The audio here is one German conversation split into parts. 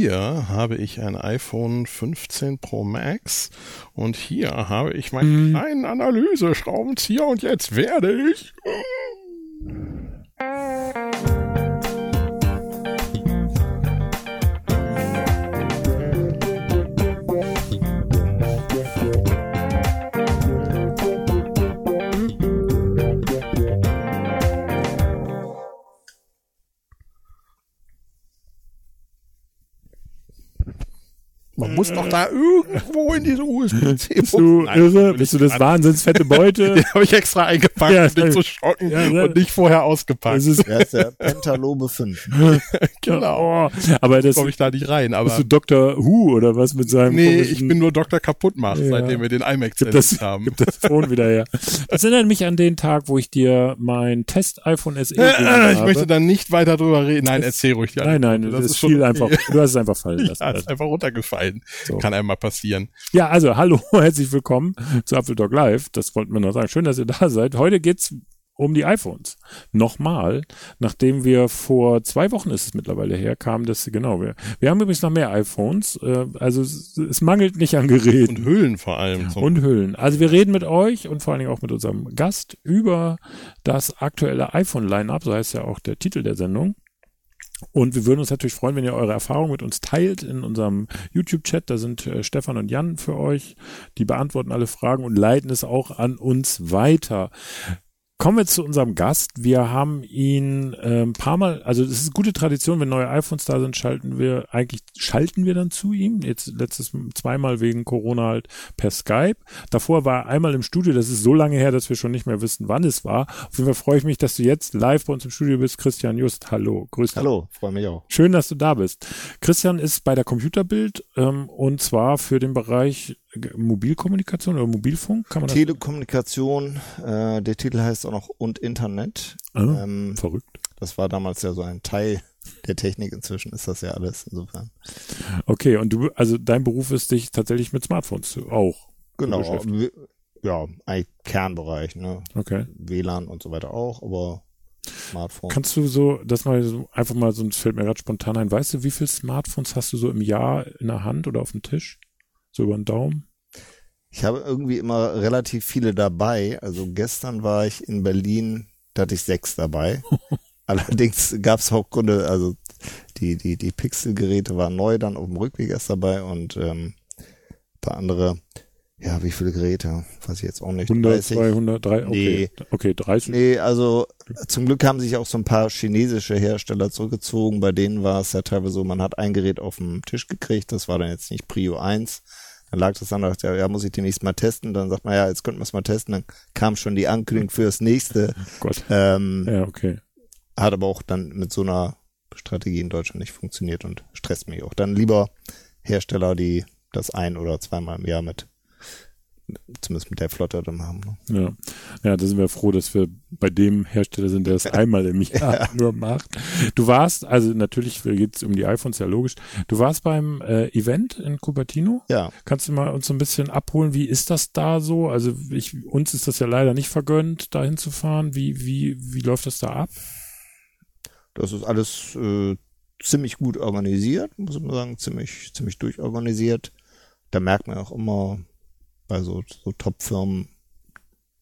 hier habe ich ein iPhone 15 Pro Max und hier habe ich meinen Mhm. kleinen Analyse-Schraubenzieher und jetzt werde ich. Man muss doch da irgendwo in diese USB-C. Bist du irre? Bist du des Wahnsinns fette Beute? Den habe ich extra eingepackt, Ja, um dich zu schocken ja, ja. und nicht vorher ausgepackt. Das ist, Der ist der Pentalobe 5. genau. aber das komme ich da nicht rein, aber bist du Dr. Who oder was mit seinem nee, ich bin nur Dr. Kaputtmacht, Ja. seitdem wir den iMac das, zerlegt haben. gib das Phone wieder her. Das erinnert mich an den Tag, wo ich dir mein Test-iPhone SE gegeben Äh, ich möchte da nicht weiter drüber reden. Nein, erzähl ruhig. Nein, nein, Anekdote. das, ist viel einfach. Du hast es einfach fallen lassen. Ja, ist einfach runtergefallen. So. Kann einmal passieren. Ja, also hallo, herzlich willkommen zu Apple Talk Live. Das wollten wir noch sagen. Schön, dass ihr da seid. Heute geht's um die iPhones. Nochmal, nachdem wir vor zwei Wochen ist es mittlerweile her, kam das, genau, wir, wir haben übrigens noch mehr iPhones, äh, also es, es mangelt nicht an Geräten. Und Hüllen vor allem. Zum und Hüllen. Also wir reden mit euch und vor allen Dingen auch mit unserem Gast über das aktuelle iPhone-Line-Up, so heißt ja auch der Titel der Sendung. Und wir würden uns natürlich freuen, wenn ihr eure Erfahrungen mit uns teilt in unserem YouTube-Chat. Da sind äh, Stefan und Jan für euch. Die beantworten alle Fragen und leiten es auch an uns weiter. Kommen wir zu unserem Gast. Wir haben ihn äh, ein paar Mal, also es ist gute Tradition, wenn neue iPhones da sind, schalten wir eigentlich, schalten wir dann zu ihm. Jetzt letztes zweimal wegen Corona halt per Skype. Davor war er einmal im Studio, das ist so lange her, dass wir schon nicht mehr wissen, wann es war. Auf jeden Fall freue ich mich, dass du jetzt live bei uns im Studio bist. Christian Just, hallo, grüß dich. Hallo, freue mich auch. Schön, dass du da bist. Christian ist bei der Computerbild ähm, und zwar für den Bereich Mobilkommunikation oder Mobilfunk, kann man das? Telekommunikation, äh, der Titel heißt auch noch und Internet. Ah, Ähm, verrückt. das war damals ja so ein Teil der Technik. Inzwischen ist das ja alles insofern. Okay, und du, also dein Beruf ist dich tatsächlich mit Smartphones auch. Genau. Ja, eigentlich Kernbereich, ne? Okay. WLAN und so weiter auch, aber Smartphone. Kannst du so, das mal so, einfach mal so, es fällt mir gerade spontan ein, weißt du, wie viele Smartphones hast du so im Jahr in der Hand oder auf dem Tisch? So über den Daumen? Ich habe irgendwie immer relativ viele dabei. Also gestern war ich in Berlin, da hatte ich sechs dabei. Allerdings gab es auch Gründe, also die, die, die Pixel-Geräte waren neu dann auf dem Rückweg erst dabei und ähm, ein paar andere, ja, wie viele Geräte? Weiß ich jetzt auch nicht. 100, 30? 200, 3, okay. Okay, 30. Nee, also zum Glück haben sich auch so ein paar chinesische Hersteller zurückgezogen. Bei denen war es ja teilweise so, man hat ein Gerät auf den Tisch gekriegt, das war dann jetzt nicht Prio 1. Dann lag das dann, dachte, ja, ja, muss ich demnächst mal testen. Dann sagt man, ja, jetzt könnten wir es mal testen. Dann kam schon die Ankündigung für das nächste. Gott. Ähm, Ja, okay. Hat aber auch dann mit so einer Strategie in Deutschland nicht funktioniert und stresst mich auch. Dann lieber Hersteller, die das ein oder zweimal im Jahr mit, zumindest mit der Flotte dann haben. Ne? Ja. ja, da sind wir froh, dass wir bei dem Hersteller sind, der es einmal im Jahr nur macht. Du warst, also natürlich geht's um die iPhones, ja logisch. Du warst beim äh, Event in Cupertino. Ja, Kannst du mal uns so ein bisschen abholen, wie ist das da so? Also ich, uns ist das ja leider nicht vergönnt, da hinzufahren. Wie, wie, wie läuft das da ab? Das ist alles äh, ziemlich gut organisiert, muss man sagen, ziemlich, ziemlich durchorganisiert. Da merkt man auch immer bei so, so Top-Firmen,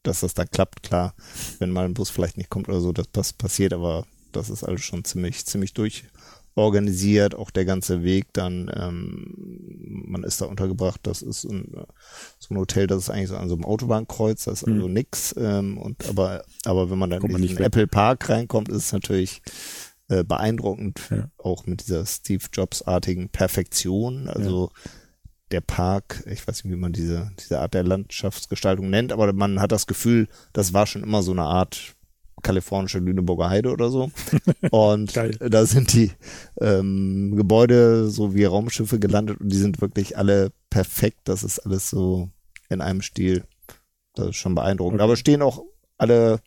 dass das da klappt, klar, wenn mal ein Bus vielleicht nicht kommt oder so, das pass passiert, aber das ist alles schon ziemlich, ziemlich durchorganisiert, auch der ganze Weg dann, ähm, man ist da untergebracht, das ist ein, so ein Hotel, das ist eigentlich so an so einem Autobahnkreuz, das ist also nix, ähm, und aber, aber wenn man dann man in den. Apple Park reinkommt, ist es natürlich äh, beeindruckend, Ja. auch mit dieser Steve Jobs-artigen Perfektion. Also der Park, ich weiß nicht, wie man diese, diese Art der Landschaftsgestaltung nennt, aber man hat das Gefühl, das war schon immer so eine Art kalifornische Lüneburger Heide oder so. Und da sind die ähm, Gebäude so wie Raumschiffe gelandet und die sind wirklich alle perfekt. Das ist alles so in einem Stil. Das ist schon beeindruckend. Okay. Aber stehen auch alle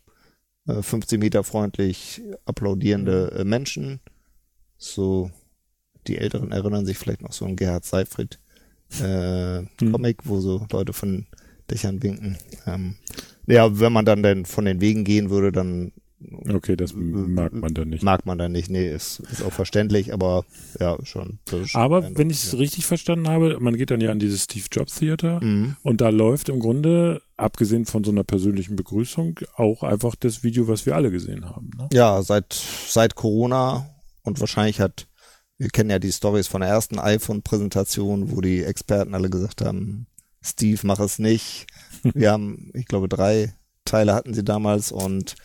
äh, 15 Meter freundlich applaudierende äh, Menschen. So, die Älteren erinnern sich vielleicht noch so an Gerhard Seifried äh, Hm. Comic, wo so Leute von Dächern winken. Ähm, ja, wenn man dann denn von den Wegen gehen würde, dann Okay, das mag man dann nicht. Mag man dann nicht, nee, ist, ist auch verständlich, aber ja, schon. schon aber wenn ich es ja. richtig verstanden habe, man geht dann ja an dieses Steve Jobs Theater mhm. und da läuft im Grunde, abgesehen von so einer persönlichen Begrüßung, auch einfach das Video, was wir alle gesehen haben. Ne? Ja, seit, seit Corona und wahrscheinlich hat, wir kennen ja die Stories von der ersten iPhone-Präsentation, wo die Experten alle gesagt haben, Steve, mach es nicht. Wir haben, ich glaube, drei Teile hatten sie damals und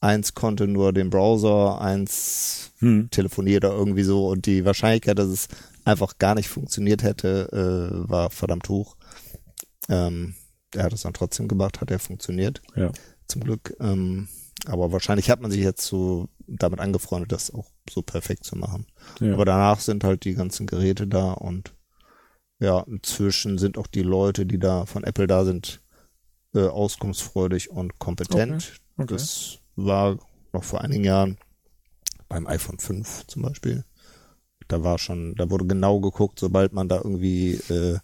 eins konnte nur den Browser, eins hm. telefoniert oder irgendwie so und die Wahrscheinlichkeit, dass es einfach gar nicht funktioniert hätte, äh, war verdammt hoch. Ähm, er hat es dann trotzdem gemacht, hat er funktioniert. Ja. Zum Glück. Ähm, aber wahrscheinlich hat man sich jetzt so damit angefreundet, das auch so perfekt zu machen. Ja. Aber danach sind halt die ganzen Geräte da und ja, inzwischen sind auch die Leute, die da von Apple da sind, äh, auskunftsfreudig und kompetent. Okay. Okay. Das war noch vor einigen Jahren beim iPhone 5 zum Beispiel. Da war schon, da wurde genau geguckt, sobald man da irgendwie äh,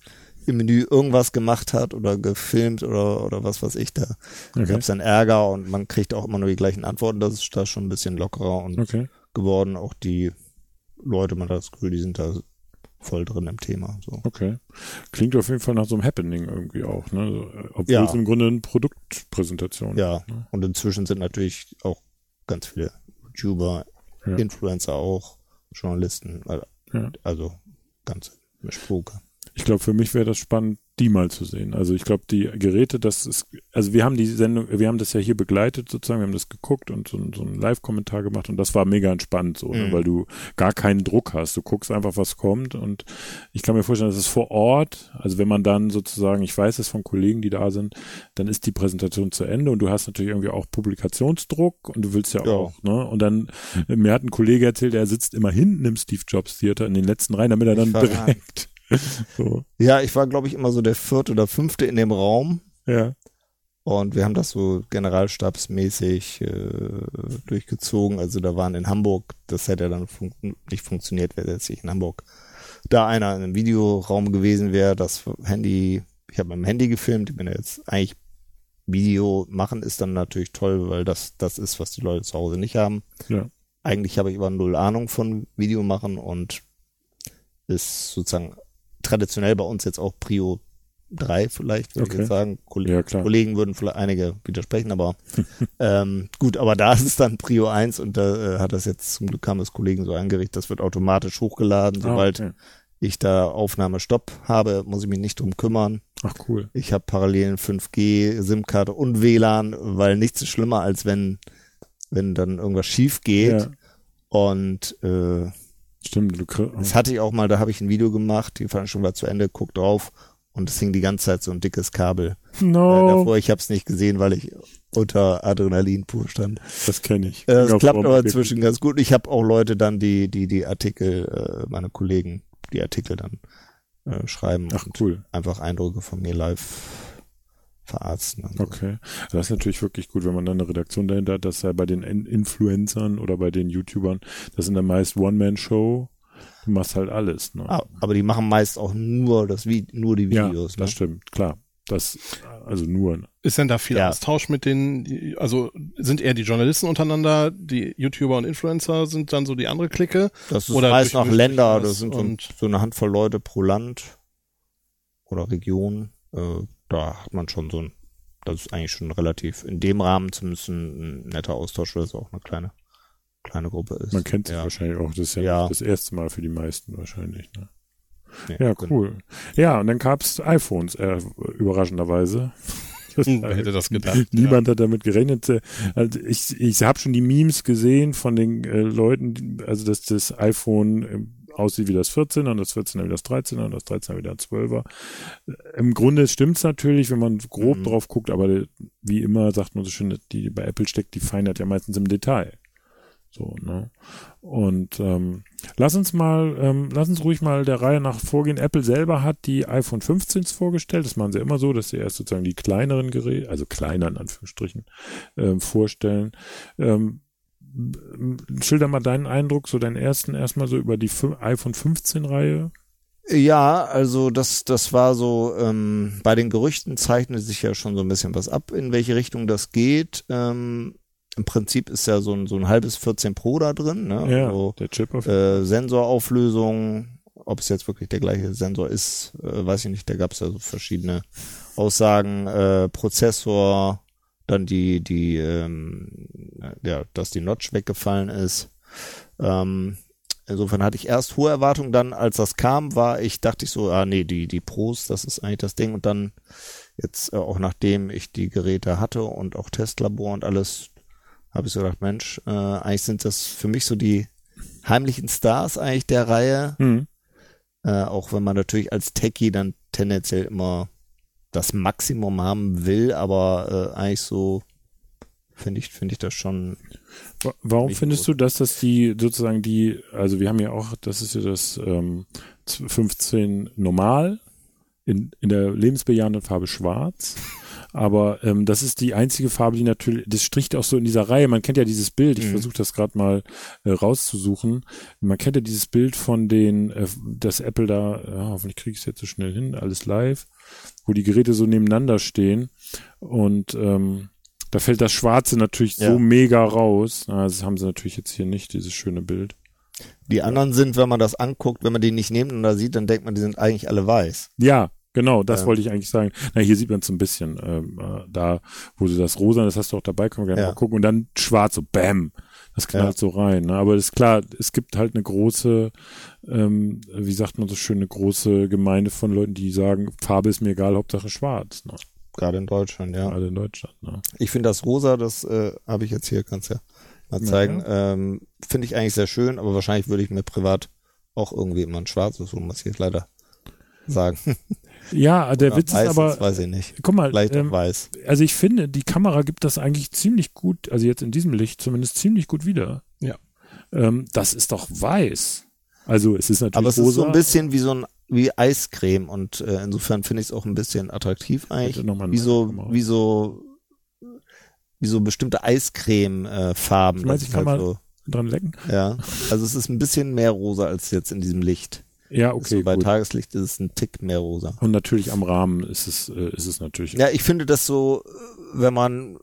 im Menü irgendwas gemacht hat oder gefilmt oder, oder was weiß ich, da okay. gab es dann Ärger und man kriegt auch immer nur die gleichen Antworten. Das ist da schon ein bisschen lockerer und okay. geworden. Auch die Leute, man hat das Gefühl, die sind da voll drin im Thema. So. Okay. Klingt auf jeden Fall nach so einem Happening irgendwie auch, ne? Obwohl ja. es im Grunde eine Produktpräsentation Ja. Ist, ne? Und inzwischen sind natürlich auch ganz viele YouTuber, ja. Influencer auch, Journalisten, also, ja. also ganze Mischpoker. Ich glaube, für mich wäre das spannend, die mal zu sehen. Also ich glaube, die Geräte, das ist, also wir haben die Sendung, wir haben das ja hier begleitet sozusagen, wir haben das geguckt und so, so einen Live-Kommentar gemacht und das war mega entspannt so, ne, mhm. ne, weil du gar keinen Druck hast. Du guckst einfach, was kommt und ich kann mir vorstellen, dass es vor Ort, also wenn man dann sozusagen, ich weiß es von Kollegen, die da sind, dann ist die Präsentation zu Ende und du hast natürlich irgendwie auch Publikationsdruck und du willst ja, ja. auch, ne? Und dann, mir hat ein Kollege erzählt, er sitzt immer hinten im Steve Jobs Theater in den letzten Reihen, damit er dann direkt so. Ja, ich war, glaube ich, immer so der vierte oder fünfte in dem Raum. Ja. Und wir haben das so generalstabsmäßig äh, durchgezogen. Also da waren in Hamburg, das hätte ja dann fun nicht funktioniert, wäre jetzt nicht in Hamburg da einer in einem Videoraum gewesen wäre, das Handy, ich habe mit dem Handy gefilmt, ich bin ja jetzt eigentlich Video machen ist dann natürlich toll, weil das das ist, was die Leute zu Hause nicht haben. Ja. Eigentlich habe ich aber null Ahnung von Video machen und ist sozusagen traditionell bei uns jetzt auch Prio 3 vielleicht, würde okay. ich jetzt sagen. Koll ja, Kollegen würden vielleicht einige widersprechen, aber ähm, gut, aber da ist es dann Prio 1 und da äh, hat das jetzt zum Glück haben das Kollegen so eingerichtet, das wird automatisch hochgeladen, ah, sobald ah, okay. ich da Aufnahmestopp habe, muss ich mich nicht drum kümmern. Ach cool. Ich habe parallel 5G, SIM-Karte und WLAN, weil nichts ist schlimmer, als wenn, wenn dann irgendwas schief geht. Ja. Und äh, Stimmt, du Das hatte ich auch mal, da habe ich ein Video gemacht, die Veranstaltung war zu Ende, guck drauf und es hing die ganze Zeit so ein dickes Kabel. No. Äh, davor, ich habe es nicht gesehen, weil ich unter Adrenalin pur stand. Das kenne ich. Äh, das klappt aber inzwischen ganz gut. Ich habe auch Leute dann, die die die Artikel, äh, meine Kollegen, die Artikel dann äh, schreiben. Ach cool. Einfach Eindrücke von mir live verarzten. So. Okay. Das ist natürlich wirklich gut, wenn man dann eine Redaktion dahinter hat, dass ja bei den Influencern oder bei den YouTubern, das sind dann meist One-Man-Show. Du machst halt alles. Ne? Ah, aber die machen meist auch nur das nur die Videos. Ja, das ne? stimmt, klar. Das, also nur. Ist denn da viel ja. Austausch mit den, also sind eher die Journalisten untereinander, die YouTuber und Influencer sind dann so die andere Clique? Das ist oder meist nach Länder, das sind so, so, eine Handvoll Leute pro Land oder Region. Äh, da hat man schon so ein, das ist eigentlich schon relativ, in dem Rahmen zumindest ein, netter Austausch, weil es auch eine kleine, kleine Gruppe ist. Man kennt sich ja. wahrscheinlich auch, das ist ja, ja, das erste Mal für die meisten wahrscheinlich, ne? Nee, ja, cool. Ja, und dann gab's iPhones, äh, überraschenderweise. Das, Wer hätte das gedacht? Niemand ja. hat damit gerechnet. Also ich, ich habe schon die Memes gesehen von den äh, Leuten, also dass das iPhone äh, aussieht wie das 14er und das 14er wie das 13er und das 13er wie das 12er. Im Grunde stimmt's natürlich, wenn man grob mhm. drauf guckt, aber wie immer sagt man so schön, die bei Apple steckt die Feinheit ja meistens im Detail. So, ne? Und ähm, lass uns mal, ähm, lass uns ruhig mal der Reihe nach vorgehen. Apple selber hat die iPhone 15s vorgestellt. Das machen sie immer so, dass sie erst sozusagen die kleineren Geräte, also kleiner in Anführungsstrichen, ähm, vorstellen. Ähm, schilder mal deinen Eindruck, so deinen ersten erstmal so über die iPhone 15 Reihe. Ja, also das, das war so, ähm, bei den Gerüchten zeichnet sich ja schon so ein bisschen was ab, in welche Richtung das geht. Ähm, im Prinzip ist ja so ein, so ein halbes 14 Pro da drin, ne? Ja, Also, der Chip auf äh, Sensorauflösung, ob es jetzt wirklich der gleiche Sensor ist, äh, weiß ich nicht. Da gab es ja so verschiedene Aussagen. Äh, Prozessor, dann die, die, ähm, ja, dass die Notch weggefallen ist. Ähm, insofern hatte ich erst hohe Erwartungen, dann als das kam, war ich, dachte ich so, ah nee, die, die Pros, das ist eigentlich das Ding. Und dann jetzt äh, auch nachdem ich die Geräte hatte und auch Testlabor und alles, habe ich so gedacht, Mensch, äh, eigentlich sind das für mich so die heimlichen Stars eigentlich der Reihe. Hm. Äh, auch wenn man natürlich als Techie dann tendenziell immer das Maximum haben will, aber äh, eigentlich so finde ich, finde ich das schon. Wa- Warum findest gut. du, dass das die sozusagen die, also wir haben ja auch, das ist ja das ähm, 15 normal in, in der lebensbejahenden Farbe schwarz. Aber ähm, das ist die einzige Farbe, die natürlich, das stricht auch so in dieser Reihe. Man kennt ja dieses Bild, ich Mhm. versuche das gerade mal äh, rauszusuchen. Man kennt ja dieses Bild von den, äh, das Apple da, ja, hoffentlich kriege ich es jetzt so schnell hin, alles live, wo die Geräte so nebeneinander stehen. Und ähm, da fällt das Schwarze natürlich Ja. so mega raus. Das haben sie natürlich jetzt hier nicht, dieses schöne Bild. Die anderen sind, wenn man das anguckt, wenn man die nicht nebeneinander sieht, dann denkt man, die sind eigentlich alle weiß. Ja, genau, das Ja. wollte ich eigentlich sagen. Na, hier sieht man es so ein bisschen. Ähm, äh, da, wo du das Rosa, das hast du auch dabei, können wir gerne Ja. mal gucken. Und dann schwarz, so bam. Das knallt so rein. Ne? Aber ist klar, es gibt halt eine große, ähm, wie sagt man so schön, eine große Gemeinde von Leuten, die sagen, Farbe ist mir egal, Hauptsache schwarz. Ne? Gerade in Deutschland, ja. Alle in Deutschland. Ne? Ich finde das Rosa, das äh, habe ich jetzt hier, kannst ja mal Ja. zeigen, ähm, finde ich eigentlich sehr schön, aber wahrscheinlich würde ich mir privat auch irgendwie immer ein schwarzes holen, muss ich jetzt leider sagen. Ja, der Oder Witz ist aber, weiß ich nicht. guck mal, Vielleicht ähm, weiß. also ich finde, die Kamera gibt das eigentlich ziemlich gut, also jetzt in diesem Licht zumindest ziemlich gut wieder. Ja. Ähm, das ist doch weiß. Also es ist natürlich Aber es ist rosa. so ein bisschen wie so ein wie Eiscreme und äh, insofern finde ich es auch ein bisschen attraktiv eigentlich. Bitte noch mal Wie so, wie so, wie so bestimmte Eiscreme-Farben. Ich weiß, ich kann mal- so, dran lecken. ja. Also es ist ein bisschen mehr rosa als jetzt in diesem Licht. Ja, Okay, okay, bei gut. Tageslicht ist es ein Tick mehr rosa. Und natürlich am Rahmen ist es, äh, ist es natürlich. Ja, ich finde das so, äh, wenn man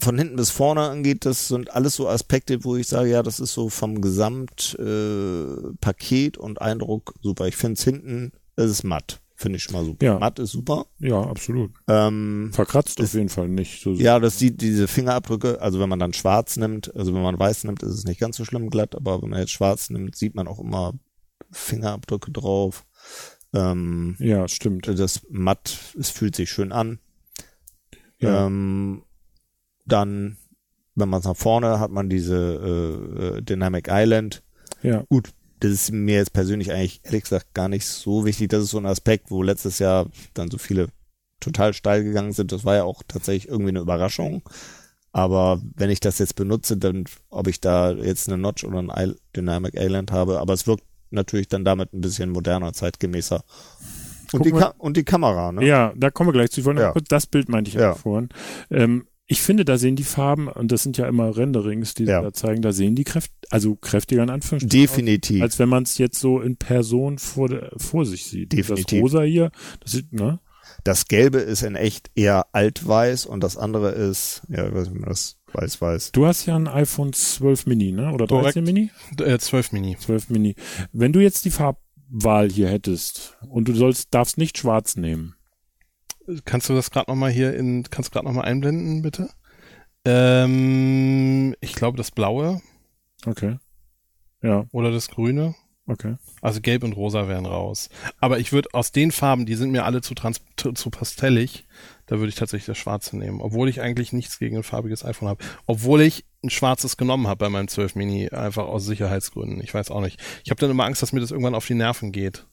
von hinten bis vorne angeht, das sind alles so Aspekte, wo ich sage, ja, das ist so vom Gesamtpaket äh, Paket und Eindruck super. Ich finde es hinten, es ist matt. Finde ich schon mal super. Ja. Matt ist super. Ja, absolut. Ähm, Verkratzt auf Ist- jeden Fall nicht. So, ja, das sieht diese Fingerabdrücke, also wenn man dann schwarz nimmt, also wenn man weiß nimmt, ist es nicht ganz so schlimm glatt, aber wenn man jetzt schwarz nimmt, sieht man auch immer Fingerabdrücke drauf. Ähm, ja, stimmt. das matt, es fühlt sich schön an. Ja. Ähm, dann, wenn man es nach vorne hat, man diese äh, äh, Dynamic Island. ja. Gut, das ist mir jetzt persönlich eigentlich ehrlich gesagt gar nicht so wichtig. Das ist so ein Aspekt, wo letztes Jahr dann so viele total steil gegangen sind. Das war ja auch tatsächlich irgendwie eine Überraschung. Aber wenn ich das jetzt benutze, dann ob ich da jetzt eine Notch oder ein Dynamic Island habe, aber es wirkt natürlich dann damit ein bisschen moderner, zeitgemäßer. Und, die. Ka und die Kamera, ne? Ja, da kommen wir gleich zu. Ich wollte noch Ja. kurz, das Bild meinte ich ja, vorhin. Ähm, ich finde, da sehen die Farben, und das sind ja immer Renderings, die sie Ja. da zeigen, da sehen die Kräft, also kräftiger in Anführungsstrichen. Definitiv. Als wenn man es jetzt so in Person vor, vor sich sieht. Definitiv. Das Rosa hier, das sieht, ne? Das Gelbe ist in echt eher altweiß und das andere ist, ja, ich weiß nicht, wie man das weiß-weiß. Du hast ja ein iPhone 12 Mini, ne? Oder 13 Korrekt. Mini? Äh, 12 Mini. 12 Mini. Wenn du jetzt die Farbwahl hier hättest und du sollst, darfst nicht schwarz nehmen. Kannst du das gerade nochmal hier in, kannst du gerade nochmal einblenden, bitte? Ähm, ich glaube das Blaue Okay. Ja, oder das Grüne. okay. Also Gelb und Rosa wären raus. Aber ich würde aus den Farben, die sind mir alle zu, trans zu, zu pastellig, da würde ich tatsächlich das Schwarze nehmen. Obwohl ich eigentlich nichts gegen ein farbiges iPhone habe. Obwohl ich ein schwarzes genommen habe bei meinem 12 Mini, einfach aus Sicherheitsgründen. Ich weiß auch nicht. Ich habe dann immer Angst, dass mir das irgendwann auf die Nerven geht.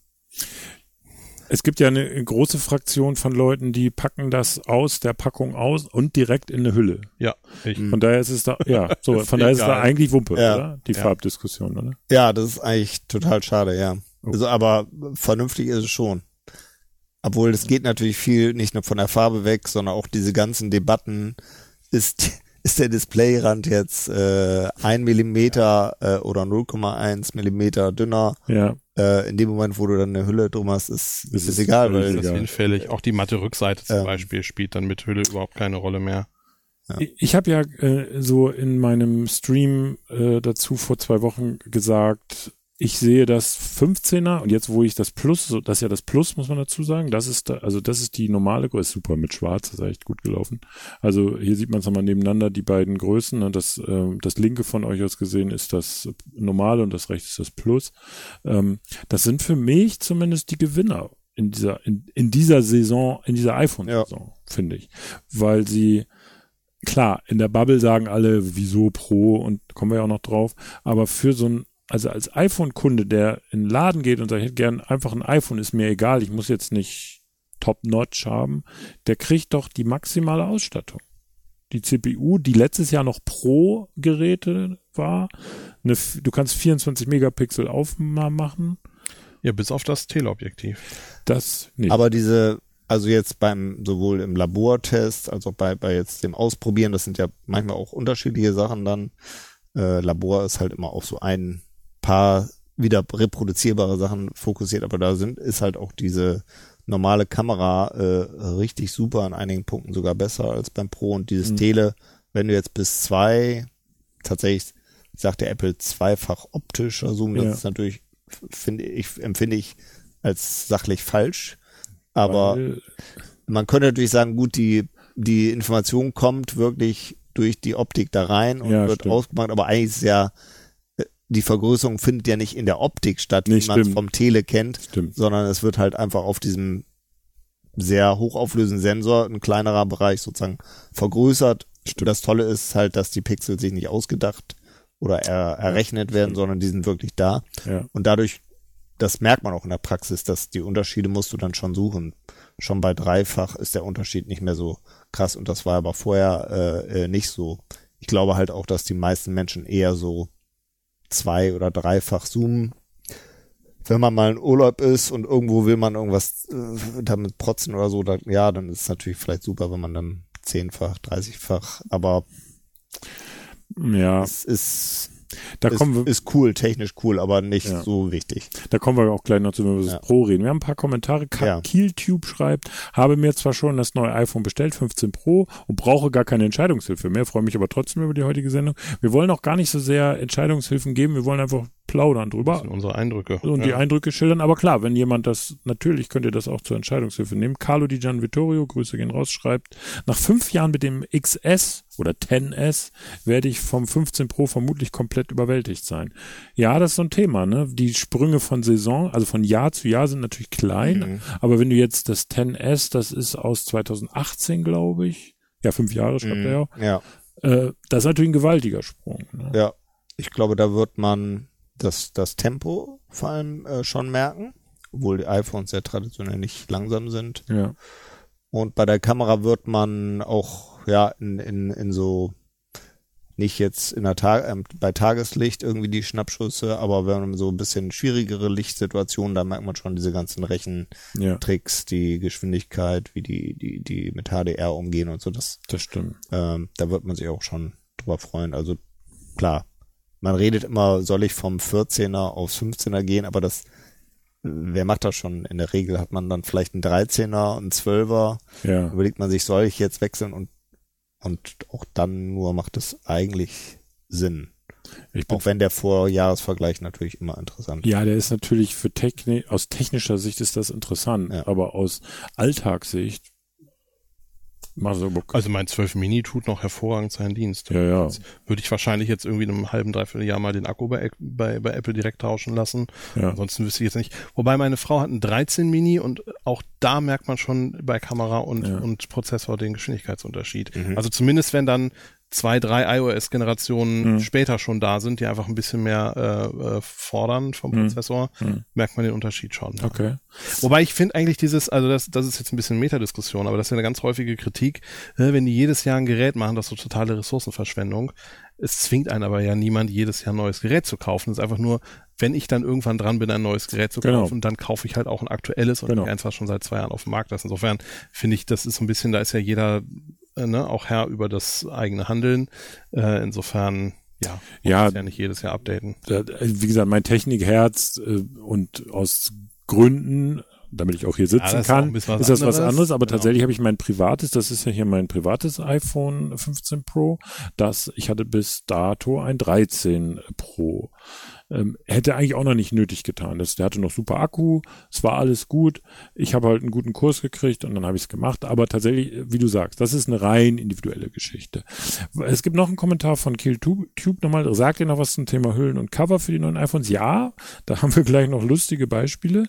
Es gibt ja eine große Fraktion von Leuten, die packen das aus der Packung aus und direkt in eine Hülle. Ja, ich. Mhm. Von daher ist es da, ja, so, von daher ist es da eigentlich Wumpe, Ja. oder? Die Ja. Farbdiskussion, oder? Ja, das ist eigentlich total schade, ja. Oh. Also, aber vernünftig ist es schon. Obwohl, es geht natürlich viel nicht nur von der Farbe weg, sondern auch diese ganzen Debatten. Ist, ist der Displayrand jetzt äh, ein Millimeter äh, oder 0,1 Millimeter dünner? Ja, Äh, in dem Moment, wo du dann eine Hülle drum hast, ist, Das ist es ist egal, weil Das ist egal. hinfällig. Auch die matte Rückseite zum Ähm. Beispiel spielt dann mit Hülle überhaupt keine Rolle mehr. Ich, ich habe ja äh, so in meinem Stream äh, dazu vor zwei Wochen gesagt, ich sehe das 15er und jetzt, wo ich das Plus, so, das ist ja das Plus, muss man dazu sagen, das ist da, also das ist die normale Größe, super mit Schwarz, das ist echt gut gelaufen. Also hier sieht man es nochmal nebeneinander, die beiden Größen. Ne? Das, äh, das linke von euch aus gesehen ist das normale und das rechte ist das Plus. Ähm, das sind für mich zumindest die Gewinner in dieser, in, in dieser Saison, in dieser iPhone-Saison, ja. finde ich. Weil sie, klar, in der Bubble sagen alle, wieso Pro und kommen wir ja auch noch drauf, aber für so ein also als iPhone-Kunde, der in den Laden geht und sagt, ich hätte gern einfach ein iPhone, ist mir egal, ich muss jetzt nicht top-notch haben, der kriegt doch die maximale Ausstattung. Die CPU, die letztes Jahr noch Pro-Geräte war, eine, du kannst 24 Megapixel Aufnahme machen. Ja, bis auf das Teleobjektiv. Das nicht. Aber diese, also jetzt beim, sowohl im Labortest als auch bei, bei jetzt dem Ausprobieren, das sind ja manchmal auch unterschiedliche Sachen dann. Äh, Labor ist halt immer auch so ein paar wieder reproduzierbare Sachen fokussiert, aber da sind, ist halt auch diese normale Kamera äh, richtig super, an einigen Punkten sogar besser als beim Pro und dieses mhm. Tele, wenn du jetzt bis zwei, tatsächlich sagt der Apple zweifach optischer Zoom, das ja. ist natürlich, finde ich, empfinde ich als sachlich falsch, aber Weil, man könnte natürlich sagen, gut, die, die Information kommt wirklich durch die Optik da rein und ja, wird stimmt. ausgemacht, aber eigentlich ist ja die Vergrößerung findet ja nicht in der Optik statt, wie man es vom Tele kennt, stimmt. sondern es wird halt einfach auf diesem sehr hochauflösenden Sensor ein kleinerer Bereich sozusagen vergrößert. Stimmt. Das Tolle ist halt, dass die Pixel sich nicht ausgedacht oder er, errechnet werden, sondern die sind wirklich da. Ja. Und dadurch, das merkt man auch in der Praxis, dass die Unterschiede musst du dann schon suchen. Schon bei dreifach ist der Unterschied nicht mehr so krass und das war aber vorher äh, äh nicht so. Ich glaube halt auch, dass die meisten Menschen eher so zwei- oder dreifach zoomen. Wenn man mal in Urlaub ist und irgendwo will man irgendwas äh, damit protzen oder so, dann, ja, dann ist es natürlich vielleicht super, wenn man dann zehnfach, dreißigfach, aber ja. es ist da ist, kommen wir, ist cool, technisch cool, aber nicht ja. so wichtig. Da kommen wir auch gleich noch zu, wenn wir ja. das Pro reden. Wir haben ein paar Kommentare. Ja. Kieltube schreibt, habe mir zwar schon das neue iPhone bestellt, 15 Pro, und brauche gar keine Entscheidungshilfe mehr, freue mich aber trotzdem über die heutige Sendung. Wir wollen auch gar nicht so sehr Entscheidungshilfen geben, wir wollen einfach plaudern drüber. unsere Eindrücke. Und ja. die Eindrücke schildern. Aber klar, wenn jemand das, natürlich könnt ihr das auch zur Entscheidungshilfe nehmen. Carlo Di Gian Vittorio, Grüße gehen raus, schreibt, nach fünf Jahren mit dem XS oder 10S werde ich vom 15 Pro vermutlich komplett überwältigt sein. Ja, das ist so ein Thema, ne? Die Sprünge von Saison, also von Jahr zu Jahr sind natürlich klein, mhm. aber wenn du jetzt das 10S, das ist aus 2018, glaube ich, ja, fünf Jahre schreibt mhm. er ja. Ja. Äh, das ist natürlich ein gewaltiger Sprung. Ne? Ja, ich glaube, da wird man das, das Tempo vor allem äh, schon merken, obwohl die iPhones ja traditionell nicht langsam sind. Ja. Und bei der Kamera wird man auch ja in, in, in so nicht jetzt in der Tag äh, bei Tageslicht irgendwie die Schnappschüsse, aber wenn man so ein bisschen schwierigere Lichtsituationen, da merkt man schon diese ganzen Rechentricks, ja. die Geschwindigkeit, wie die die die mit HDR umgehen und so. Das das stimmt. Ähm, da wird man sich auch schon drüber freuen. Also klar, man redet immer, soll ich vom 14er aufs 15er gehen, aber das, wer macht das schon? In der Regel hat man dann vielleicht einen 13er, einen 12er. Ja. Überlegt man sich, soll ich jetzt wechseln und, und auch dann nur macht es eigentlich Sinn. auch wenn der Vorjahresvergleich natürlich immer interessant ist. Ja, der ist natürlich für Technik, aus technischer Sicht ist das interessant, ja. aber aus Alltagssicht also mein 12 Mini tut noch hervorragend seinen Dienst. Ja, ja. Jetzt würde ich wahrscheinlich jetzt irgendwie in einem halben, dreiviertel Jahr mal den Akku bei, bei, bei Apple direkt tauschen lassen. Ja. Ansonsten wüsste ich jetzt nicht. Wobei meine Frau hat einen 13 Mini und auch da merkt man schon bei Kamera und, ja. und Prozessor den Geschwindigkeitsunterschied. Mhm. Also zumindest wenn dann zwei, drei iOS-Generationen mhm. später schon da sind, die einfach ein bisschen mehr äh, äh fordern vom mhm. Prozessor, mhm. merkt man den Unterschied schon. Ja. Okay. Wobei ich finde eigentlich dieses, also das, das ist jetzt ein bisschen Metadiskussion, aber das ist ja eine ganz häufige Kritik, äh, wenn die jedes Jahr ein Gerät machen, das ist so totale Ressourcenverschwendung. Es zwingt einen aber ja niemand, jedes Jahr ein neues Gerät zu kaufen. Es ist einfach nur, wenn ich dann irgendwann dran bin, ein neues Gerät zu genau. kaufen, genau. dann kaufe ich halt auch ein aktuelles und genau. eins, was schon seit zwei Jahren auf dem Markt ist. Insofern finde ich, das ist so ein bisschen, da ist ja jeder äh, ne, auch Herr über das eigene Handeln. Äh, insofern ja, ja, ja nicht jedes Jahr updaten. Wie gesagt, mein Technikherz äh, und aus Gründen damit ich auch hier sitzen das ist auch kann, was ist das was anderes. anderes. Aber Genau. tatsächlich habe ich mein privates, das ist ja hier mein privates iPhone 15 Pro, das ich hatte bis dato ein 13 Pro. Ähm, hätte eigentlich auch noch nicht nötig getan. Das, der hatte noch super Akku, es war alles gut. Ich habe halt einen guten Kurs gekriegt und dann habe ich es gemacht. Aber tatsächlich, wie du sagst, das ist eine rein individuelle Geschichte. Es gibt noch einen Kommentar von KillTube nochmal. Sagt ihr noch was zum Thema Hüllen und Cover für die neuen iPhones? Ja, da haben wir gleich noch lustige Beispiele.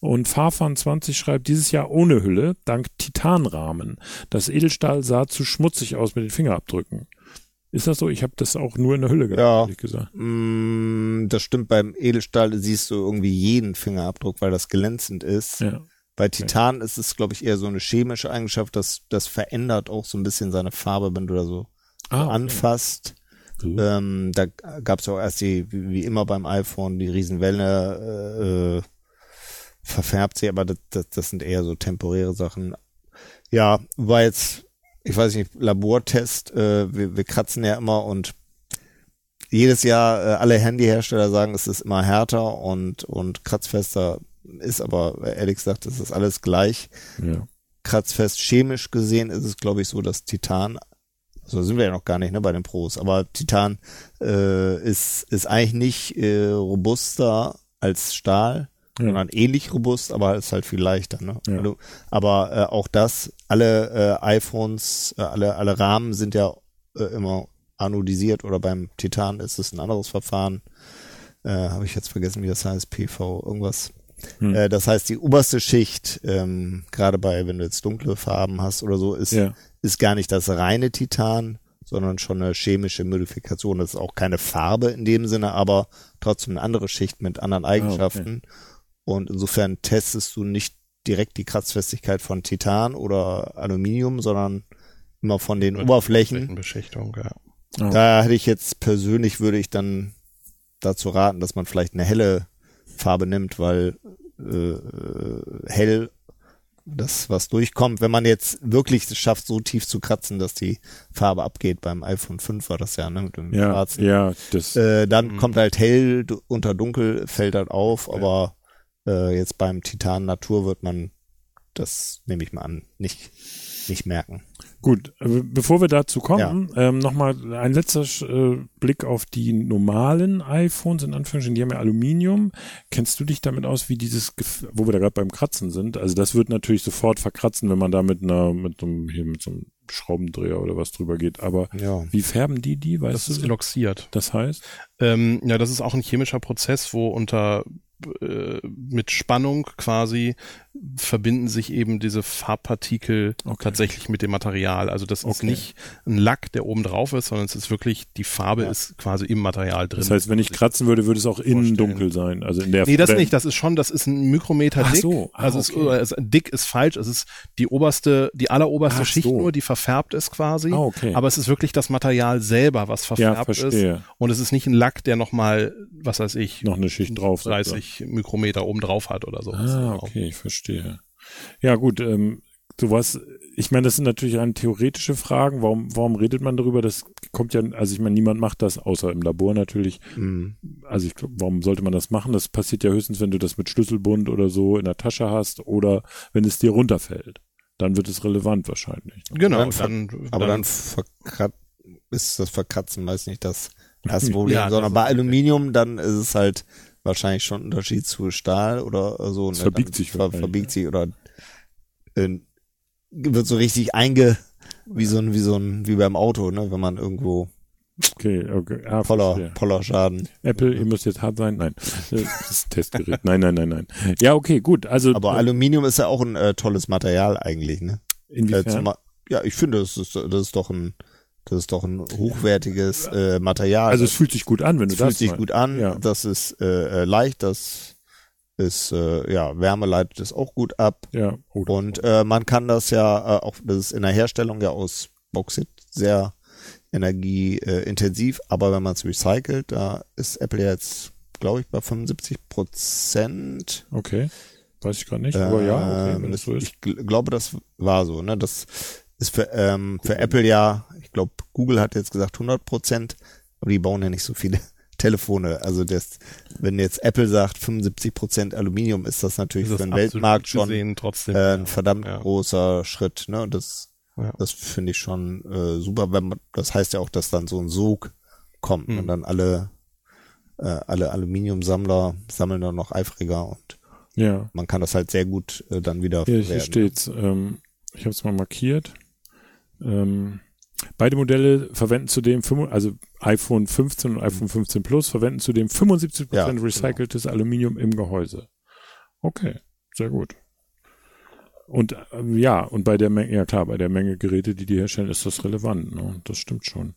Und Fahrfahren20 schreibt, dieses Jahr ohne Hülle, dank Titanrahmen. Das Edelstahl sah zu schmutzig aus mit den Fingerabdrücken. Ist das so? Ich habe das auch nur in der Hülle gehabt, Ja. ehrlich gesagt. Mm, das stimmt, beim Edelstahl siehst du irgendwie jeden Fingerabdruck, weil das glänzend ist. Ja. Bei Titan ist es, glaube ich, eher so eine chemische Eigenschaft, dass das verändert auch so ein bisschen seine Farbe, wenn du da so Ah, okay. anfasst. So. Ähm, da gab es auch erst die, wie, wie immer beim iPhone, die Riesenwelle äh, verfärbt sie, aber das, das, das sind eher so temporäre Sachen. Ja, war jetzt, ich weiß nicht, Labortest, äh, wir, wir kratzen ja immer und jedes Jahr äh, alle Handyhersteller sagen, es ist immer härter und, und kratzfester ist aber ehrlich gesagt, es ist alles gleich. ja. Kratzfest chemisch gesehen ist es, glaube ich, so, dass Titan, so sind wir ja noch gar nicht ne, bei den Pros, aber Titan äh, ist, ist eigentlich nicht äh, robuster als Stahl, Ja. sondern ähnlich robust, aber ist halt viel leichter. Ne? Ja. Also, aber äh, auch das, alle äh, iPhones, äh, alle, alle Rahmen sind ja äh, immer anodisiert oder beim Titan ist es ein anderes Verfahren. Äh, Habe ich jetzt vergessen, wie das heißt, PV, irgendwas. Hm. Äh, das heißt, die oberste Schicht, ähm, gerade bei, wenn du jetzt dunkle Farben hast oder so, ist, Ja. ist gar nicht das reine Titan, sondern schon eine chemische Modifikation. Das ist auch keine Farbe in dem Sinne, aber trotzdem eine andere Schicht mit anderen Eigenschaften. Und insofern testest du nicht direkt die Kratzfestigkeit von Titan oder Aluminium, sondern immer von den Oberflächen. Beschichtung, ja. Da hätte ich jetzt persönlich würde ich dann dazu raten, dass man vielleicht eine helle Farbe nimmt, weil äh, hell das, was durchkommt, wenn man jetzt wirklich es schafft, so tief zu kratzen, dass die Farbe abgeht, beim iPhone 5 war das ja, ne, mit dem ja, schwarzen. ja, das, Äh, dann Mhm. kommt halt hell unter dunkel, fällt halt auf, aber äh, jetzt beim Titan Natur wird man, das nehme ich mal an, nicht, nicht merken. Gut, äh, bevor wir dazu kommen, ähm, nochmal ein letzter äh, Blick auf die normalen iPhones, in Anführungsstrichen, die haben ja Aluminium. Kennst du dich damit aus, wie dieses, Gef wo wir da gerade beim Kratzen sind? Also das wird natürlich sofort verkratzen, wenn man da mit einer, mit so einem, hier mit so einem Schraubendreher oder was drüber geht. Aber Ja. wie färben die die, weißt Das ist du? eloxiert. Das heißt? Ähm, ja, das ist auch ein chemischer Prozess, wo unter äh, mit Spannung quasi verbinden sich eben diese Farbpartikel Okay. tatsächlich mit dem Material. Also das ist Okay. nicht ein Lack, der oben drauf ist, sondern es ist wirklich, die Farbe Ja. ist quasi im Material drin. Das heißt, wenn ich kratzen würde, würde es auch innen vorstellen. dunkel sein. Also in der Nee, das nicht. Das ist schon, das ist ein Mikrometer Ach dick. so, ah, also okay. es, dick ist falsch. Es ist die oberste, die alleroberste Ach Schicht so. nur, die verfärbt ist quasi. Ah, okay. Aber es ist wirklich das Material selber, was ja, verfärbt ist. verstehe. Und es ist nicht ein Lack, der nochmal, was weiß ich, Noch eine Schicht drauf. setzt. 30 Mikrometer oben drauf hat oder so. Ah, okay, ich verstehe. Ja, gut, ähm, sowas, ich meine, das sind natürlich rein theoretische Fragen. Warum, warum redet man darüber? Das kommt ja, also ich meine, niemand macht das, außer im Labor natürlich. Mhm. Also ich glaub, warum sollte man das machen? Das passiert ja höchstens, wenn du das mit Schlüsselbund oder so in der Tasche hast oder wenn es dir runterfällt. Dann wird es relevant wahrscheinlich. Genau, Dann dann, Aber dann verkrat ist das Verkratzen meist nicht das erste Problem, Ja, das sondern bei. Aluminium dann ist es halt wahrscheinlich schon ein Unterschied zu Stahl oder so. Ne, verbiegt sich ver verbiegt sich oder äh, wird so richtig einge wie so ein wie so ein wie beim Auto, ne, wenn man irgendwo Okay, okay. Ah, voller verstehe. voller Schaden. Apple, ihr müsst jetzt hart sein. Nein, Äh, das ist ein Testgerät. Nein, nein, nein, nein. Ja, okay, gut. Also Aber äh, Aluminium ist ja auch ein äh, tolles Material eigentlich, ne? Äh, inwiefern? zumal, ja, ich finde, das ist das ist doch ein das ist doch ein hochwertiges äh, Material. also es fühlt sich gut an, wenn du Es fühlt das sich meinst. gut an, Ja. das ist äh, äh, leicht, das ist äh, ja Wärme leitet es auch gut ab Ja, gut. und äh, man kann das ja äh, auch das ist in der Herstellung ja aus Bauxit sehr energieintensiv, äh, aber wenn man es recycelt, da ist Apple ja jetzt glaube ich bei 75 Prozent. Okay. Weiß ich gerade nicht, aber ja, okay, wenn das so ist. Ähm, Ich gl glaube, das war so, ne? Das ist für, ähm, für Apple ja, ich glaube, Google hat jetzt gesagt 100 Prozent, aber die bauen ja nicht so viele Telefone. Also das, wenn jetzt Apple sagt 75% Aluminium, ist das natürlich Ist für das den Weltmarkt schon gesehen trotzdem. äh, ein verdammt Ja. großer Schritt. Ne? Und das, Ja. das finde ich schon äh, super. Wenn man, das heißt ja auch, dass dann so ein Sog kommt Mhm. und dann alle äh, alle Aluminiumsammler sammeln dann noch eifriger und Ja. man kann das halt sehr gut äh, dann wieder Hier, hier verwerten. steht's. Ähm, ich habe es mal markiert. Ähm, beide Modelle verwenden zudem, also iPhone 15 und iPhone 15 Plus verwenden zudem 75% Ja, genau. recyceltes Aluminium im Gehäuse. Okay, sehr gut. Und ähm, ja, und bei der Menge, ja klar, bei der Menge Geräte, die die herstellen, ist das relevant. Ne? Das stimmt schon.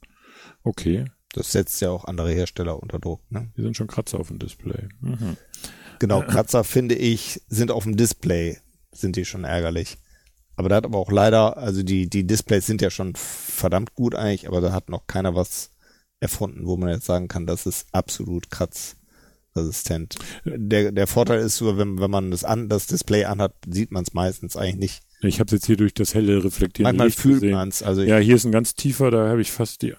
Okay, Das setzt ja auch andere Hersteller unter Druck. Ne? hier sind schon Kratzer auf dem Display. Mhm. Genau, Kratzer finde ich, sind auf dem Display, sind die schon ärgerlich. Aber da hat aber auch leider, also die, die Displays sind ja schon verdammt gut eigentlich, aber da hat noch keiner was erfunden, wo man jetzt sagen kann, das ist absolut kratzresistent. Der, der Vorteil ist nur, wenn, wenn man das an, das Display anhat, sieht man es meistens eigentlich nicht. Ich habe jetzt hier durch das helle reflektierende Manchmal Licht fühlt man es. Also Ja, hier ist ein ganz tiefer, da habe ich fast die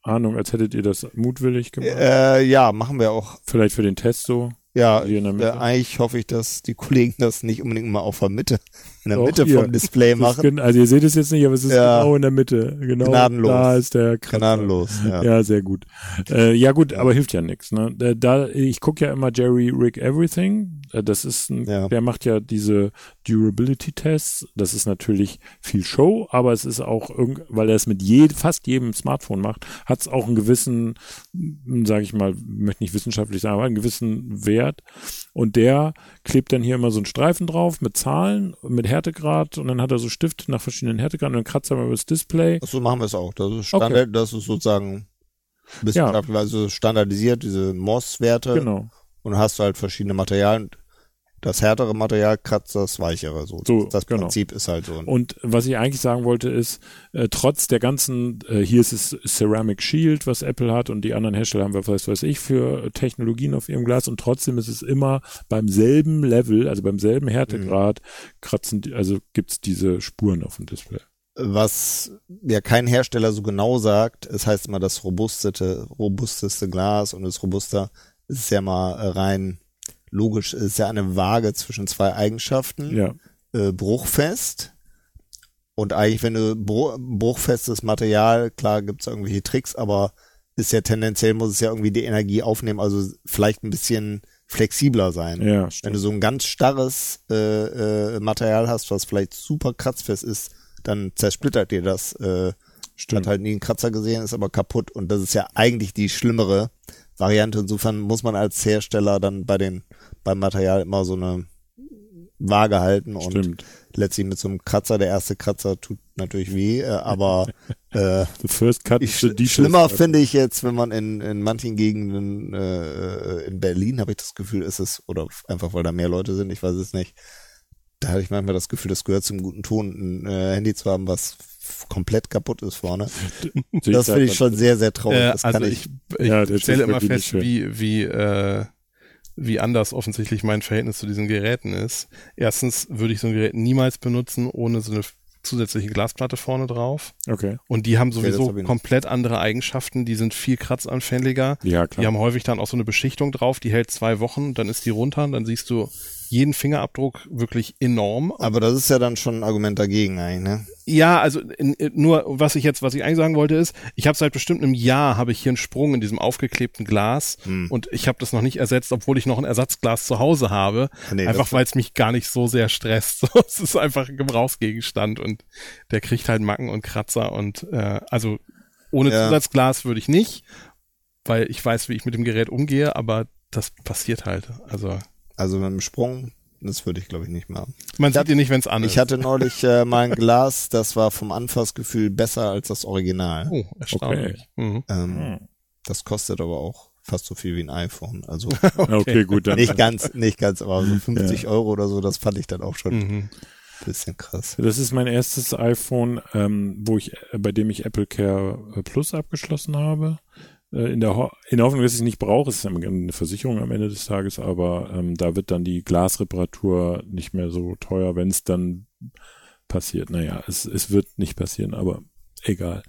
Ahnung, als hättet ihr das mutwillig gemacht. äh, ja, machen wir auch. Vielleicht für den Test so. Ja, äh, eigentlich hoffe ich, dass die Kollegen das nicht unbedingt mal auf der Mitte, in der Doch, Mitte hier. vom Display machen. Also ihr seht es jetzt nicht, aber es ist Ja. genau in der Mitte. Genau Gnadenlos. da ist der Kratzer. Gnadenlos. Ja. Ja, sehr gut. Äh, ja gut, aber hilft ja nichts. Ne? Da, ich gucke ja immer Jerry Rig Everything. Äh, Das ist ein, Ja. der macht ja diese Durability-Tests. Das ist natürlich viel Show, aber es ist auch weil er es mit je, fast jedem Smartphone macht, hat es auch einen gewissen, sage ich mal, möchte nicht wissenschaftlich sagen, aber einen gewissen Wert. Und der klebt dann hier immer so einen Streifen drauf mit Zahlen, mit Härtegrad und dann hat er so Stifte nach verschiedenen Härtegraden und dann kratzt er mal über das Display. So machen wir es auch. Das ist Standard, das ist sozusagen wissenschaftlich, also standardisiert, diese MOS-Werte. Genau. Und hast du halt verschiedene Materialien. Das härtere Material kratzt das weichere. So, So, das genau. Prinzip ist halt so. Und was ich eigentlich sagen wollte ist, äh, trotz der ganzen, äh, hier ist es Ceramic Shield, was Apple hat und die anderen Hersteller haben, was weiß ich, für Technologien auf ihrem Glas und trotzdem ist es immer beim selben Level, also beim selben Härtegrad, kratzen, die- also gibt's diese Spuren auf dem Display. was ja kein Hersteller so genau sagt, es heißt immer das robusteste, robusteste Glas und das robuster ist ja mal äh, rein logisch, ist ja eine Waage zwischen zwei Eigenschaften. Ja, äh, bruchfest. Und eigentlich, wenn du bru bruchfestes Material, klar gibt's irgendwelche Tricks, aber ist ja tendenziell muss es ja irgendwie die Energie aufnehmen, also vielleicht ein bisschen flexibler sein. ja, Wenn du so ein ganz starres äh, äh, Material hast, was vielleicht super kratzfest ist, dann zersplittert dir das. Äh, Stimmt. Hat halt nie einen Kratzer gesehen, ist aber kaputt. Und das ist ja eigentlich die schlimmere Variante. Insofern muss man als Hersteller dann bei den beim Material immer so eine Waage halten und Stimmt. letztlich mit so einem Kratzer, der erste Kratzer tut natürlich weh, äh, aber äh, The first cut ich, deepest schlimmer finde ich jetzt, wenn man in, in manchen Gegenden, äh, in Berlin habe ich das Gefühl, ist es, oder einfach weil da mehr Leute sind, ich weiß es nicht, da habe ich manchmal das Gefühl, das gehört zum guten Ton, ein äh, Handy zu haben, was komplett kaputt ist vorne. Das da finde ich schon sehr, sehr traurig. Äh, das also kann ich, ich, ich Ja, stelle immer fest, wie, wie, äh, wie anders offensichtlich mein Verhältnis zu diesen Geräten ist. Erstens würde ich so ein Gerät niemals benutzen ohne so eine zusätzliche Glasplatte vorne drauf. Okay. Und die haben sowieso nicht. komplett andere Eigenschaften. Die sind viel kratzanfälliger. Ja, Die klar. haben häufig dann auch so eine Beschichtung drauf, die hält zwei Wochen, dann ist die runter, dann siehst du jeden Fingerabdruck wirklich enorm. aber das ist ja dann schon ein Argument dagegen eigentlich, ne? Ja, also in, nur was ich jetzt, was ich eigentlich sagen wollte ist, ich habe seit bestimmt einem Jahr habe ich hier einen Sprung in diesem aufgeklebten Glas Hm. und ich habe das noch nicht ersetzt, obwohl ich noch ein Ersatzglas zu Hause habe, Nee, einfach weil es mich gar nicht so sehr stresst. Es ist einfach ein Gebrauchsgegenstand und der kriegt halt Macken und Kratzer und äh, also ohne Ja. Zusatzglas würde ich nicht, weil ich weiß, wie ich mit dem Gerät umgehe, aber das passiert halt. Also Also mit dem Sprung, das würde ich glaube ich nicht machen. man sieht ihn nicht, wenn es an ist. Ich hatte neulich äh, mal ein Glas, das war vom Anfassgefühl besser als das Original. oh, erstaunlich. Mhm. Ähm, das kostet aber auch fast so viel wie ein iPhone. Also Okay, gut, dann. nicht ganz, nicht ganz, aber so 50 Euro oder so, das fand ich dann auch schon ein Mhm. bisschen krass. Das ist mein erstes iPhone, ähm, wo ich, äh, bei dem ich Apple Care äh, Plus abgeschlossen habe. Äh, in der, Ho in der Hoffnung, dass ich es nicht brauche, es ist eine Versicherung am Ende des Tages, aber ähm, da wird dann die Glasreparatur nicht mehr so teuer, wenn es dann passiert. Naja, es, es wird nicht passieren, aber Egal.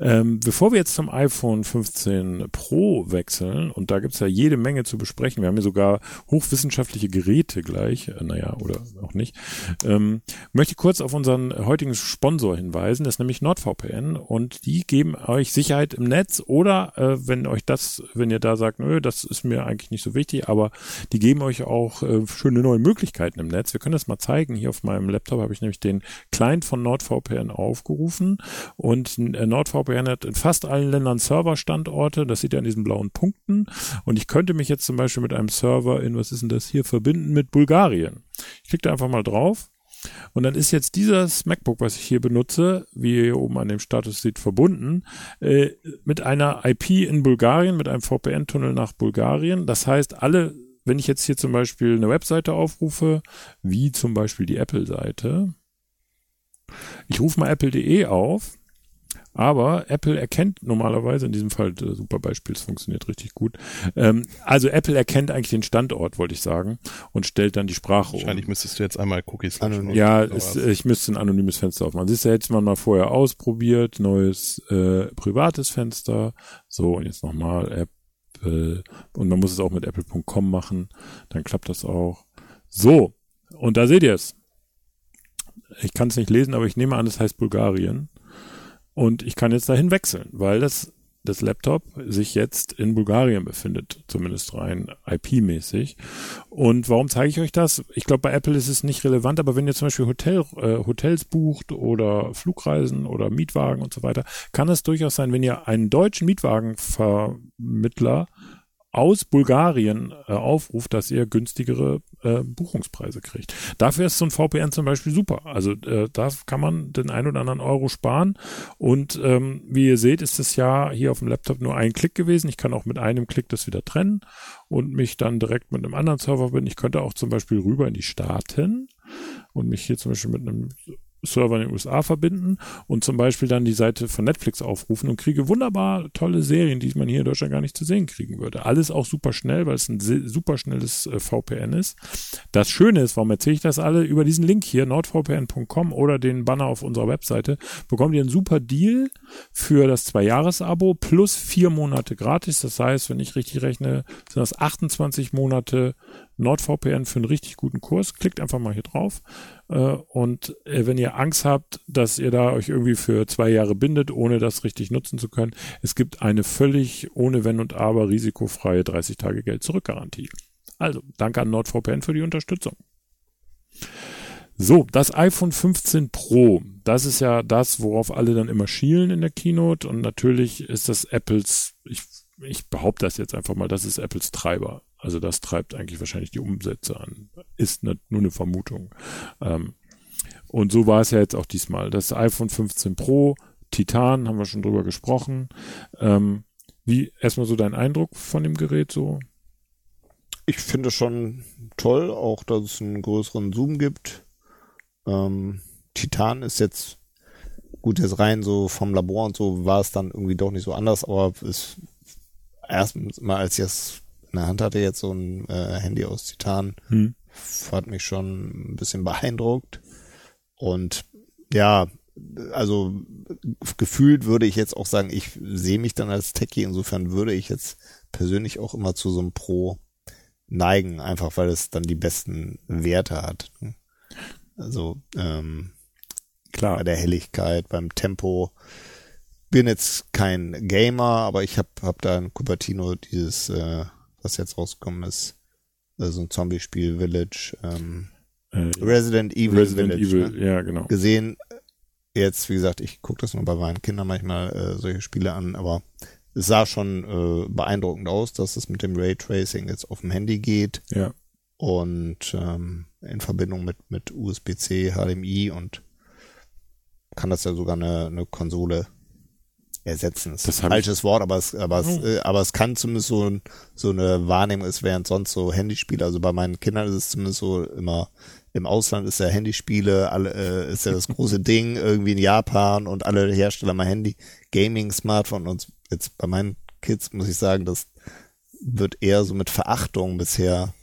Ähm, bevor wir jetzt zum iPhone 15 Pro wechseln, und da gibt's ja jede Menge zu besprechen, wir haben ja sogar hochwissenschaftliche Geräte gleich, äh, naja, oder auch nicht, ähm, möchte ich kurz auf unseren heutigen Sponsor hinweisen, das ist nämlich NordVPN und die geben euch Sicherheit im Netz oder äh, wenn euch das, wenn ihr da sagt, nö, das ist mir eigentlich nicht so wichtig, aber die geben euch auch äh, schöne neue Möglichkeiten im Netz. Wir können das mal zeigen. Hier auf meinem Laptop habe ich nämlich den Client von NordVPN aufgerufen und und äh, NordVPN hat in fast allen Ländern Serverstandorte. Das sieht ihr an diesen blauen Punkten. Und ich könnte mich jetzt zum Beispiel mit einem Server in, was ist denn das hier, verbinden mit Bulgarien. Ich klicke da einfach mal drauf. Und dann ist jetzt dieses MacBook, was ich hier benutze, wie ihr hier oben an dem Status seht, verbunden äh, mit einer IP in Bulgarien, mit einem VPN-Tunnel nach Bulgarien. Das heißt, alle, wenn ich jetzt hier zum Beispiel eine Webseite aufrufe, wie zum Beispiel die Apple-Seite, ich rufe mal apple.de auf aber Apple erkennt normalerweise, in diesem Fall äh, super Beispiel, es funktioniert richtig gut. Ähm, also Apple erkennt eigentlich den Standort, wollte ich sagen, und stellt dann die Sprache Wahrscheinlich um. Wahrscheinlich müsstest du jetzt einmal Cookies löschen. Ja, ist, ich müsste ein anonymes Fenster aufmachen. Siehst du, hätte man mal vorher ausprobiert, neues äh, privates Fenster. So, und jetzt nochmal Apple. Und man muss es auch mit apple.com machen. Dann klappt das auch. So, und da seht ihr es. Ich kann es nicht lesen, aber ich nehme an, es heißt Bulgarien. Und ich kann jetzt dahin wechseln, weil das, das Laptop sich jetzt in Bulgarien befindet, zumindest rein IP-mäßig. Und warum zeige ich euch das? Ich glaube, bei Apple ist es nicht relevant, aber wenn ihr zum Beispiel Hotel, äh, Hotels bucht oder Flugreisen oder Mietwagen und so weiter, kann es durchaus sein, wenn ihr einen deutschen Mietwagenvermittler aus Bulgarien äh, aufruft, dass ihr günstigere äh, Buchungspreise kriegt. Dafür ist so ein VPN zum Beispiel super. Also äh, da kann man den ein oder anderen Euro sparen. Und ähm, wie ihr seht, ist es ja hier auf dem Laptop nur ein Klick gewesen. Ich kann auch mit einem Klick das wieder trennen und mich dann direkt mit einem anderen Server verbinden. Ich könnte auch zum Beispiel rüber in die Staaten und mich hier zum Beispiel mit einem Server in den USA verbinden und zum Beispiel dann die Seite von Netflix aufrufen und kriege wunderbar tolle Serien, die man hier in Deutschland gar nicht zu sehen kriegen würde. Alles auch super schnell, weil es ein super schnelles äh, VPN ist. Das Schöne ist, warum erzähle ich das alle? Über diesen Link hier, nordvpn.com oder den Banner auf unserer Webseite, bekommt ihr einen super Deal für das Zwei-Jahres-Abo plus vier Monate gratis. Das heißt, wenn ich richtig rechne, sind das 28 Monate NordVPN für einen richtig guten Kurs. Klickt einfach mal hier drauf. Äh, und äh, wenn ihr Angst habt, dass ihr da euch irgendwie für zwei Jahre bindet, ohne das richtig nutzen zu können, es gibt eine völlig ohne Wenn und Aber risikofreie 30 Tage Geld zurück Garantie. Also, danke an NordVPN für die Unterstützung. So, das iPhone 15 Pro, das ist ja das, worauf alle dann immer schielen in der Keynote und natürlich ist das Apples, ich, ich behaupte das jetzt einfach mal, das ist Apples Treiber. Also das treibt eigentlich wahrscheinlich die Umsätze an. Ist ne, nur eine Vermutung. Ähm, und so war es ja jetzt auch diesmal. Das iPhone 15 Pro, Titan, haben wir schon drüber gesprochen. Ähm, wie erstmal so dein Eindruck von dem Gerät so? Ich finde schon toll, auch dass es einen größeren Zoom gibt. Ähm, Titan ist jetzt gut jetzt rein so vom Labor und so war es dann irgendwie doch nicht so anders, aber es erst mal als ich es der Hand hatte, jetzt so ein äh, Handy aus Titan, hm. hat mich schon ein bisschen beeindruckt. Und ja, also gefühlt würde ich jetzt auch sagen, ich sehe mich dann als Techie, insofern würde ich jetzt persönlich auch immer zu so einem Pro neigen, einfach weil es dann die besten Werte hat. Also ähm, klar bei der Helligkeit, beim Tempo. Bin jetzt kein Gamer, aber ich habe hab da in Cupertino dieses äh, was jetzt rausgekommen ist. Also ein Zombie-Spiel, Village, ähm, äh, Resident Evil Resident Village. Evil, ne? ja, genau. Gesehen. Jetzt, wie gesagt, ich gucke das nur bei meinen Kindern manchmal äh, solche Spiele an, aber es sah schon äh, beeindruckend aus, dass es mit dem Raytracing jetzt auf dem Handy geht. Ja. Und ähm, in Verbindung mit, mit USB-C, HDMI und kann das ja sogar eine, eine Konsole ersetzen. Das ist ein falsches Wort, aber es, aber es, oh. äh, aber es kann zumindest so, so eine Wahrnehmung ist, während sonst so Handyspiele, also bei meinen Kindern ist es zumindest so immer, im Ausland ist ja Handyspiele, alle, äh, ist ja das große Ding, irgendwie in Japan und alle Hersteller mal Handy, Gaming, Smartphone und jetzt bei meinen Kids muss ich sagen, das wird eher so mit Verachtung bisher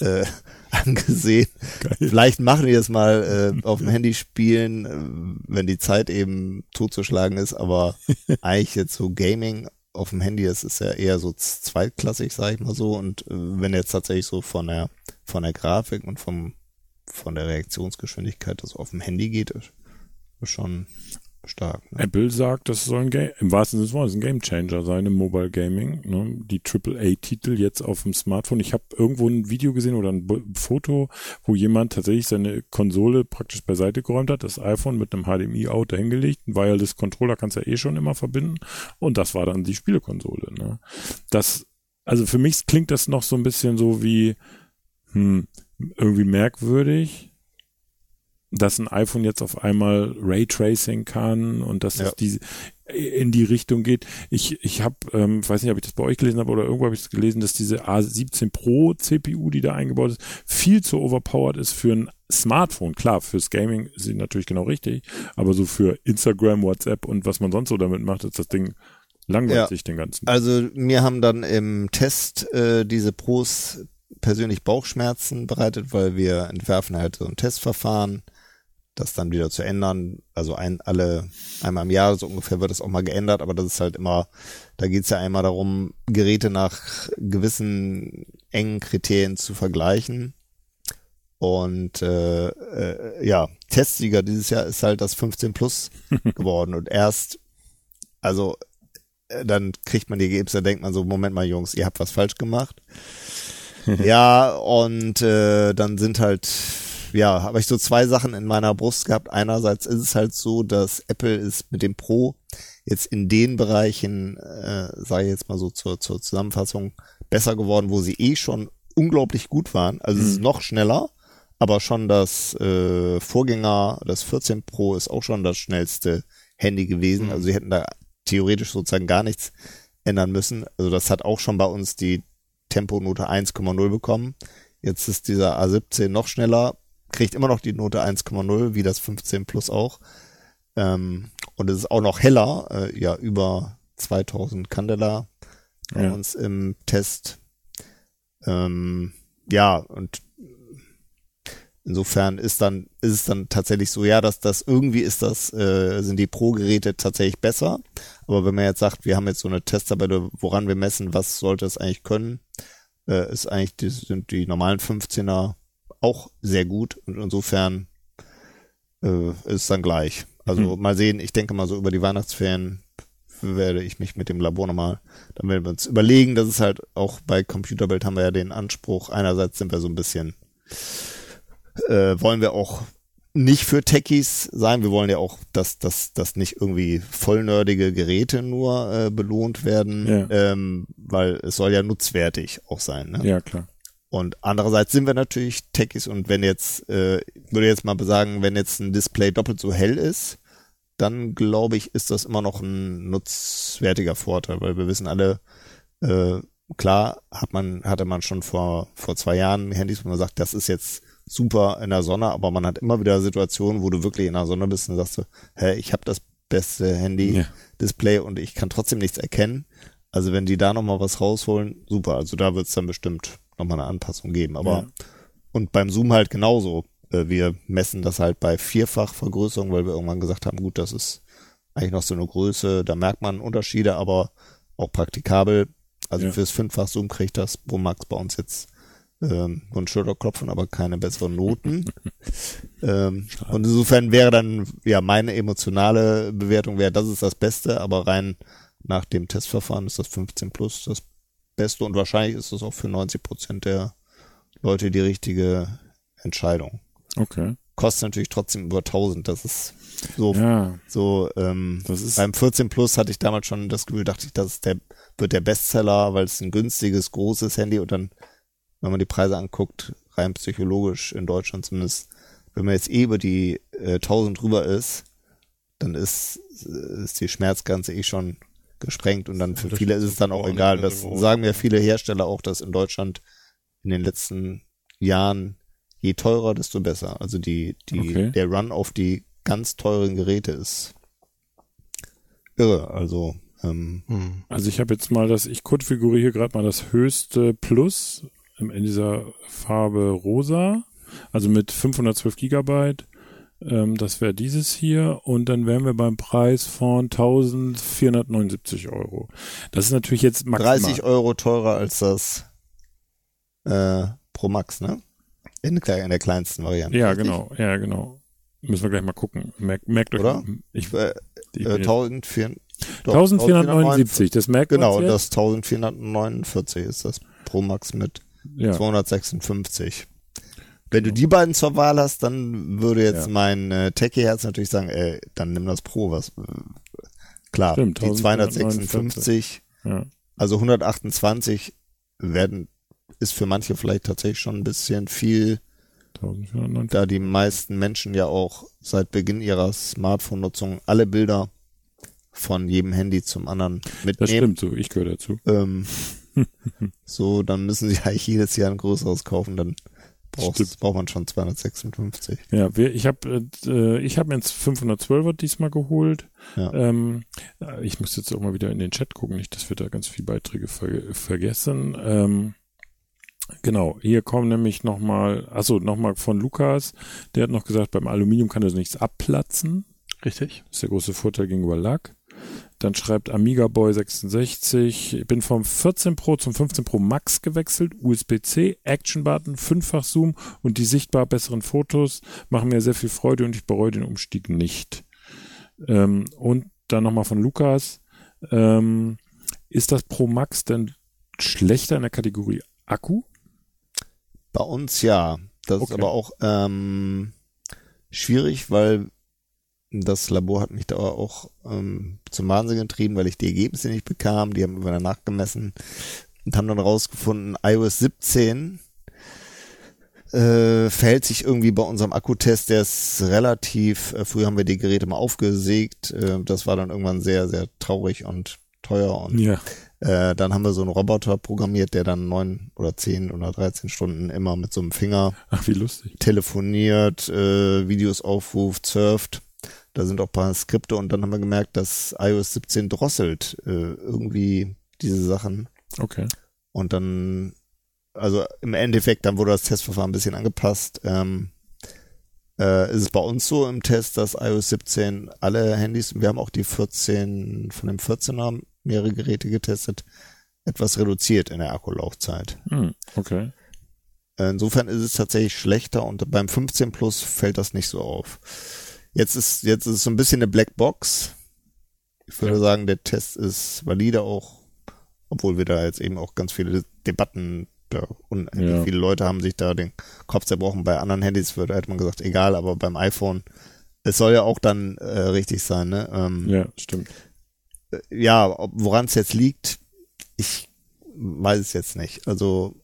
äh, angesehen. Geil. Vielleicht machen die das mal äh, auf dem Handy spielen, äh, wenn die Zeit eben totzuschlagen ist, aber eigentlich jetzt so Gaming auf dem Handy, das ist ja eher so zweitklassig, sag ich mal so. Und äh, wenn jetzt tatsächlich so von der von der Grafik und vom von der Reaktionsgeschwindigkeit das auf dem Handy geht, ist schon stark. Ne? Apple sagt, das soll ein Game, im wahrsten Sinne des Wortes ein Game Changer sein im Mobile Gaming. Ne? Die AAA-Titel jetzt auf dem Smartphone. Ich habe irgendwo ein Video gesehen oder ein Foto, wo jemand tatsächlich seine Konsole praktisch beiseite geräumt hat, das iPhone mit einem HDMI-Out dahingelegt. Ein Wireless-Controller kannst du ja eh schon immer verbinden. Und das war dann die Spielekonsole. Ne? Das, also für mich klingt das noch so ein bisschen so wie, hm, irgendwie merkwürdig dass ein iPhone jetzt auf einmal Raytracing kann und dass ja. es die in die Richtung geht. Ich, ich habe, ähm, weiß nicht, ob ich das bei euch gelesen habe oder irgendwo habe ich das gelesen, dass diese A17 Pro CPU, die da eingebaut ist, viel zu overpowered ist für ein Smartphone. Klar, fürs Gaming ist sie natürlich genau richtig, aber so für Instagram, WhatsApp und was man sonst so damit macht, ist das Ding langweilig ja. sich den ganzen. Also mir haben dann im Test äh, diese Pros persönlich Bauchschmerzen bereitet, weil wir entwerfen halt so ein Testverfahren das dann wieder zu ändern. Also ein, alle, einmal im Jahr so ungefähr wird es auch mal geändert, aber das ist halt immer, da geht's ja einmal darum, Geräte nach gewissen engen Kriterien zu vergleichen. Und äh, äh, ja, Testsieger dieses Jahr ist halt das 15 Plus geworden. Und erst, also äh, dann kriegt man die Ergebnisse, da denkt man so, Moment mal, Jungs, ihr habt was falsch gemacht. ja, und äh, dann sind halt ja, habe ich so zwei Sachen in meiner Brust gehabt. Einerseits ist es halt so, dass Apple ist mit dem Pro jetzt in den Bereichen, äh, sage ich jetzt mal so zur, zur Zusammenfassung, besser geworden, wo sie eh schon unglaublich gut waren. Also mhm. es ist mhm. noch schneller, aber schon das äh, Vorgänger, das 14 Pro ist auch schon das schnellste Handy gewesen. Mhm. Also sie hätten da theoretisch sozusagen gar nichts ändern müssen. Also das hat auch schon bei uns die Temponote 1,0 bekommen. Jetzt ist dieser A17 noch schneller, kriegt immer noch die Note 1,0, wie das 15 Plus auch. Ähm, und es ist auch noch heller, äh, ja, über 2000 Candela bei ja. uns im Test. Ähm, ja, und insofern ist dann, ist es dann tatsächlich so, ja, dass das irgendwie ist das, äh, sind die Pro-Geräte tatsächlich besser. Aber wenn man jetzt sagt, wir haben jetzt so eine Testtabelle, woran wir messen, was sollte es eigentlich können, äh, ist eigentlich, die, sind die normalen 15er auch sehr gut und insofern äh, ist es dann gleich. Also mhm. mal sehen, ich denke mal so über die Weihnachtsferien werde ich mich mit dem Labor nochmal, dann werden wir uns überlegen, dass es halt auch bei Computerbild haben wir ja den Anspruch, einerseits sind wir so ein bisschen, äh, wollen wir auch nicht für Techies sein, wir wollen ja auch, dass, dass, dass nicht irgendwie vollnerdige Geräte nur äh, belohnt werden, ja. ähm, weil es soll ja nutzwertig auch sein. Ne? Ja, klar. Und andererseits sind wir natürlich Techies und wenn jetzt, äh, würde jetzt mal sagen, wenn jetzt ein Display doppelt so hell ist, dann glaube ich, ist das immer noch ein nutzwertiger Vorteil, weil wir wissen alle, äh, klar hat man, hatte man schon vor, vor zwei Jahren Handys, wo man sagt, das ist jetzt super in der Sonne, aber man hat immer wieder Situationen, wo du wirklich in der Sonne bist und sagst du, hä, ich habe das beste Handy-Display ja. und ich kann trotzdem nichts erkennen. Also wenn die da nochmal was rausholen, super. Also da wird's dann bestimmt nochmal eine Anpassung geben. Aber ja. und beim Zoom halt genauso. Äh, wir messen das halt bei Vierfachvergrößerung, weil wir irgendwann gesagt haben, gut, das ist eigentlich noch so eine Größe, da merkt man Unterschiede, aber auch praktikabel. Also ja. fürs Fünffach Zoom kriegt das Pro Max bei uns jetzt ähm, und Schulterklopfen, aber keine besseren Noten. ähm, und insofern wäre dann, ja, meine emotionale Bewertung wäre, das ist das Beste, aber rein nach dem Testverfahren ist das 15 plus das Beste und wahrscheinlich ist es auch für 90 Prozent der Leute die richtige Entscheidung. Okay. Kostet natürlich trotzdem über 1000. Das ist so, ja, so ähm, das ist beim 14 Plus hatte ich damals schon das Gefühl, dachte ich, das ist der, wird der Bestseller, weil es ein günstiges, großes Handy und dann, wenn man die Preise anguckt, rein psychologisch in Deutschland zumindest, wenn man jetzt eh über die äh, 1000 drüber ist, dann ist, ist die Schmerzgrenze eh schon gesprengt und dann für viele ist es dann auch egal. Das sagen ja viele Hersteller auch, dass in Deutschland in den letzten Jahren je teurer, desto besser. Also die, die, okay. der Run auf die ganz teuren Geräte ist irre. Also, ähm, hm. also ich habe jetzt mal das, ich konfiguriere gerade mal das höchste Plus in dieser Farbe rosa, also mit 512 Gigabyte. Ähm, das wäre dieses hier und dann wären wir beim Preis von 1479 Euro. Das ist natürlich jetzt maximal. 30 Euro teurer als das äh, Pro Max, ne? In, der- in der kleinsten Variante. Ja, richtig? genau, ja, genau. Müssen wir gleich mal gucken. Merkt, merkt euch, Oder? ich, Äh, ich äh, bin jetzt- 1400 doch, 1479, das merkt man Genau, das 1449 ist das Pro Max mit ja. 256. Wenn du die beiden zur Wahl hast, dann würde jetzt Ja. mein äh, Techie-Herz natürlich sagen, ey, dann nimm das Pro, was äh, klar, Stimmt, die 256, ja. also 128 werden ist für manche vielleicht tatsächlich schon ein bisschen viel, 1490. da die meisten Menschen ja auch seit Beginn ihrer Smartphone-Nutzung alle Bilder von jedem Handy zum anderen Das mitnehmen. stimmt so, ich gehöre dazu. Ähm, so, dann müssen sie eigentlich jedes Jahr ein größeres kaufen, dann brauchst, Stimmt. braucht man schon 256. Ja, wir, ich habe äh, ich habe mir jetzt 512er diesmal geholt. Ja. Ähm, äh, ich muss jetzt auch mal wieder in den Chat gucken, nicht, dass wir da ganz viele Beiträge ver vergessen. Ähm, genau, hier kommen nämlich nochmal, achso, nochmal von Lukas, der hat noch gesagt, beim Aluminium kann das nichts abplatzen. Richtig? Das ist der große Vorteil gegenüber Lack. Dann schreibt Amiga Boy 66, ich bin vom 14 Pro zum 15 Pro Max gewechselt, USB-C, Action-Button, fünffach Zoom und die sichtbar besseren Fotos machen mir sehr viel Freude und ich bereue den Umstieg nicht. Ähm, und dann nochmal von Lukas, ähm, ist das Pro Max denn schlechter in der Kategorie Akku? Bei uns ja. Das ist Okay. aber auch ähm, schwierig, weil das Labor hat mich da auch ähm, zum Wahnsinn getrieben, weil ich die Ergebnisse nicht bekam. Die haben über Nacht gemessen und haben dann rausgefunden, iOS 17 äh, verhält sich irgendwie bei unserem Akkutest, der ist relativ, äh, früher haben wir die Geräte mal aufgesägt, äh, das war dann irgendwann sehr, sehr traurig und teuer und Ja. äh, dann haben wir so einen Roboter programmiert, der dann neun oder zehn oder 13 Stunden immer mit so einem Finger Ach, telefoniert, äh, Videos aufruft, surft. Da sind auch ein paar Skripte und dann haben wir gemerkt, dass iOS 17 drosselt äh, irgendwie diese Sachen. Okay. Und dann, also im Endeffekt, dann wurde das Testverfahren ein bisschen angepasst. Ähm, äh, ist es bei uns so im Test, dass iOS 17 alle Handys, wir haben auch die 14, von dem 14er mehrere Geräte getestet, etwas reduziert in der Akkulaufzeit. Hm, okay. Insofern ist es tatsächlich schlechter und beim 15 Plus fällt das nicht so auf. Jetzt ist, jetzt ist es so ein bisschen eine Blackbox. Ich würde Ja. sagen, der Test ist valide auch, obwohl wir da jetzt eben auch ganz viele Debatten, da unendlich Ja. viele Leute haben sich da den Kopf zerbrochen. Bei anderen Handys würde, hätte man gesagt, egal, aber beim iPhone, es soll ja auch dann äh, richtig sein, ne? Ähm, Ja, stimmt. ja, woran es jetzt liegt, ich weiß es jetzt nicht. Also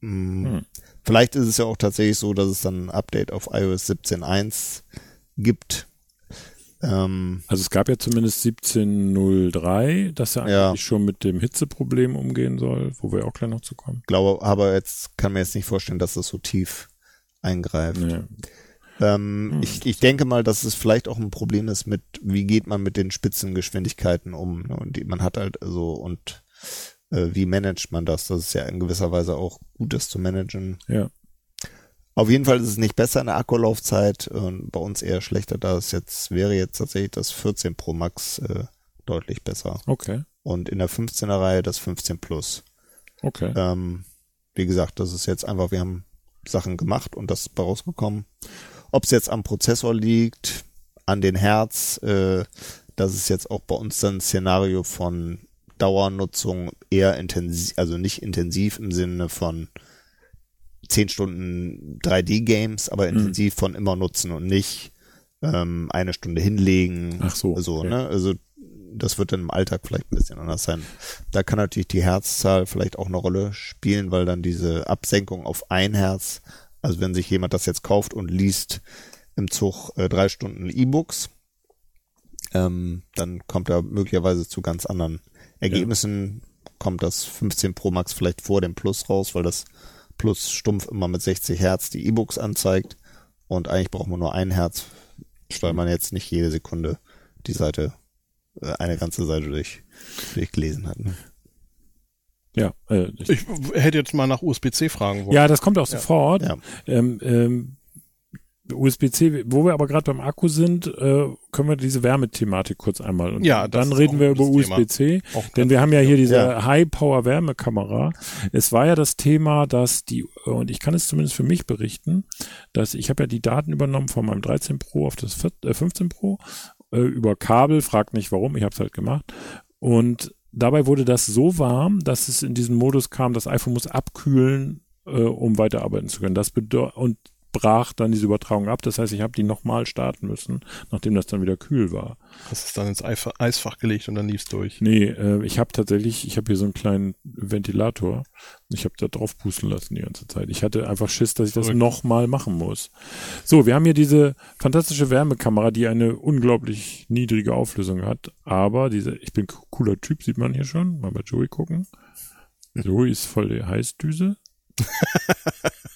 mh, Hm. vielleicht ist es ja auch tatsächlich so, dass es dann ein Update auf iOS 17.1 gibt. Ähm, Also es gab ja zumindest 1703, dass er Ja. eigentlich schon mit dem Hitzeproblem umgehen soll, wo wir auch gleich noch zu kommen. glaube, aber jetzt kann mir jetzt nicht vorstellen, dass das so tief eingreift. Nee. Ähm, Hm. ich, ich denke mal, dass es vielleicht auch ein Problem ist mit, wie geht man mit den Spitzengeschwindigkeiten um? Ne? Und die, man hat halt so und äh, wie managt man das? Das ist ja in gewisser Weise auch gut, das zu managen. Ja. Auf jeden Fall ist es nicht besser in der Akkulaufzeit und bei uns eher schlechter, da es jetzt wäre jetzt tatsächlich das 14 Pro Max äh, deutlich besser. Okay. Und in der 15er Reihe das 15 Plus. Okay. Ähm, wie gesagt, das ist jetzt einfach, wir haben Sachen gemacht und das ist bei rausgekommen. Ob es jetzt am Prozessor liegt, an den Herz, äh, das ist jetzt auch bei uns dann ein Szenario von Dauernutzung eher intensiv, also nicht intensiv im Sinne von 10 Stunden 3D-Games, aber Mhm. intensiv von immer nutzen und nicht ähm, eine Stunde hinlegen. Ach so, So, okay. ne? Also das wird dann im Alltag vielleicht ein bisschen anders sein. Da kann natürlich die Herzzahl vielleicht auch eine Rolle spielen, weil dann diese Absenkung auf ein Herz, also wenn sich jemand das jetzt kauft und liest im Zug äh, drei Stunden E-Books, ähm, dann kommt er möglicherweise zu ganz anderen Ergebnissen. Kommt das 15 Pro Max vielleicht vor dem Plus raus, weil das Plus stumpf immer mit 60 Hertz die E-Books anzeigt und eigentlich braucht man nur ein Herz, weil man jetzt nicht jede Sekunde die Seite, äh, eine ganze Seite durch, durchgelesen hat. Ne? Ja, äh, ich, Ich hätte jetzt mal nach USB-C fragen wollen. ja, das kommt auch sofort. Ja. Ähm, ähm, USB-C, wo wir aber gerade beim Akku sind, äh, können wir diese Wärmethematik kurz einmal. Und Ja, dann reden wir über. USB-C. Denn wir haben ja hier diese Ja. High-Power-Wärmekamera. Es war ja das Thema, dass die, und ich kann es zumindest für mich berichten, dass ich habe ja die Daten übernommen von meinem 13 Pro auf das 14, äh, 15 Pro äh, über Kabel, fragt nicht warum, ich habe es halt gemacht. Und dabei wurde das so warm, dass es in diesen Modus kam, das iPhone muss abkühlen, äh, um weiterarbeiten zu können. Das bedeutet, und brach dann diese Übertragung ab. Das heißt, ich habe die nochmal starten müssen, nachdem das dann wieder kühl war. Hast es dann ins Eisfach gelegt und dann lief's durch. Nee, äh, ich habe tatsächlich, ich habe hier so einen kleinen Ventilator. Ich habe da drauf pusten lassen die ganze Zeit. Ich hatte einfach Schiss, dass ich das nochmal machen muss. So, wir haben hier diese fantastische Wärmekamera, die eine unglaublich niedrige Auflösung hat. Aber diese, ich bin cooler Typ, sieht man hier schon. Mal bei Joey gucken. Joey ist voll die Heißdüse.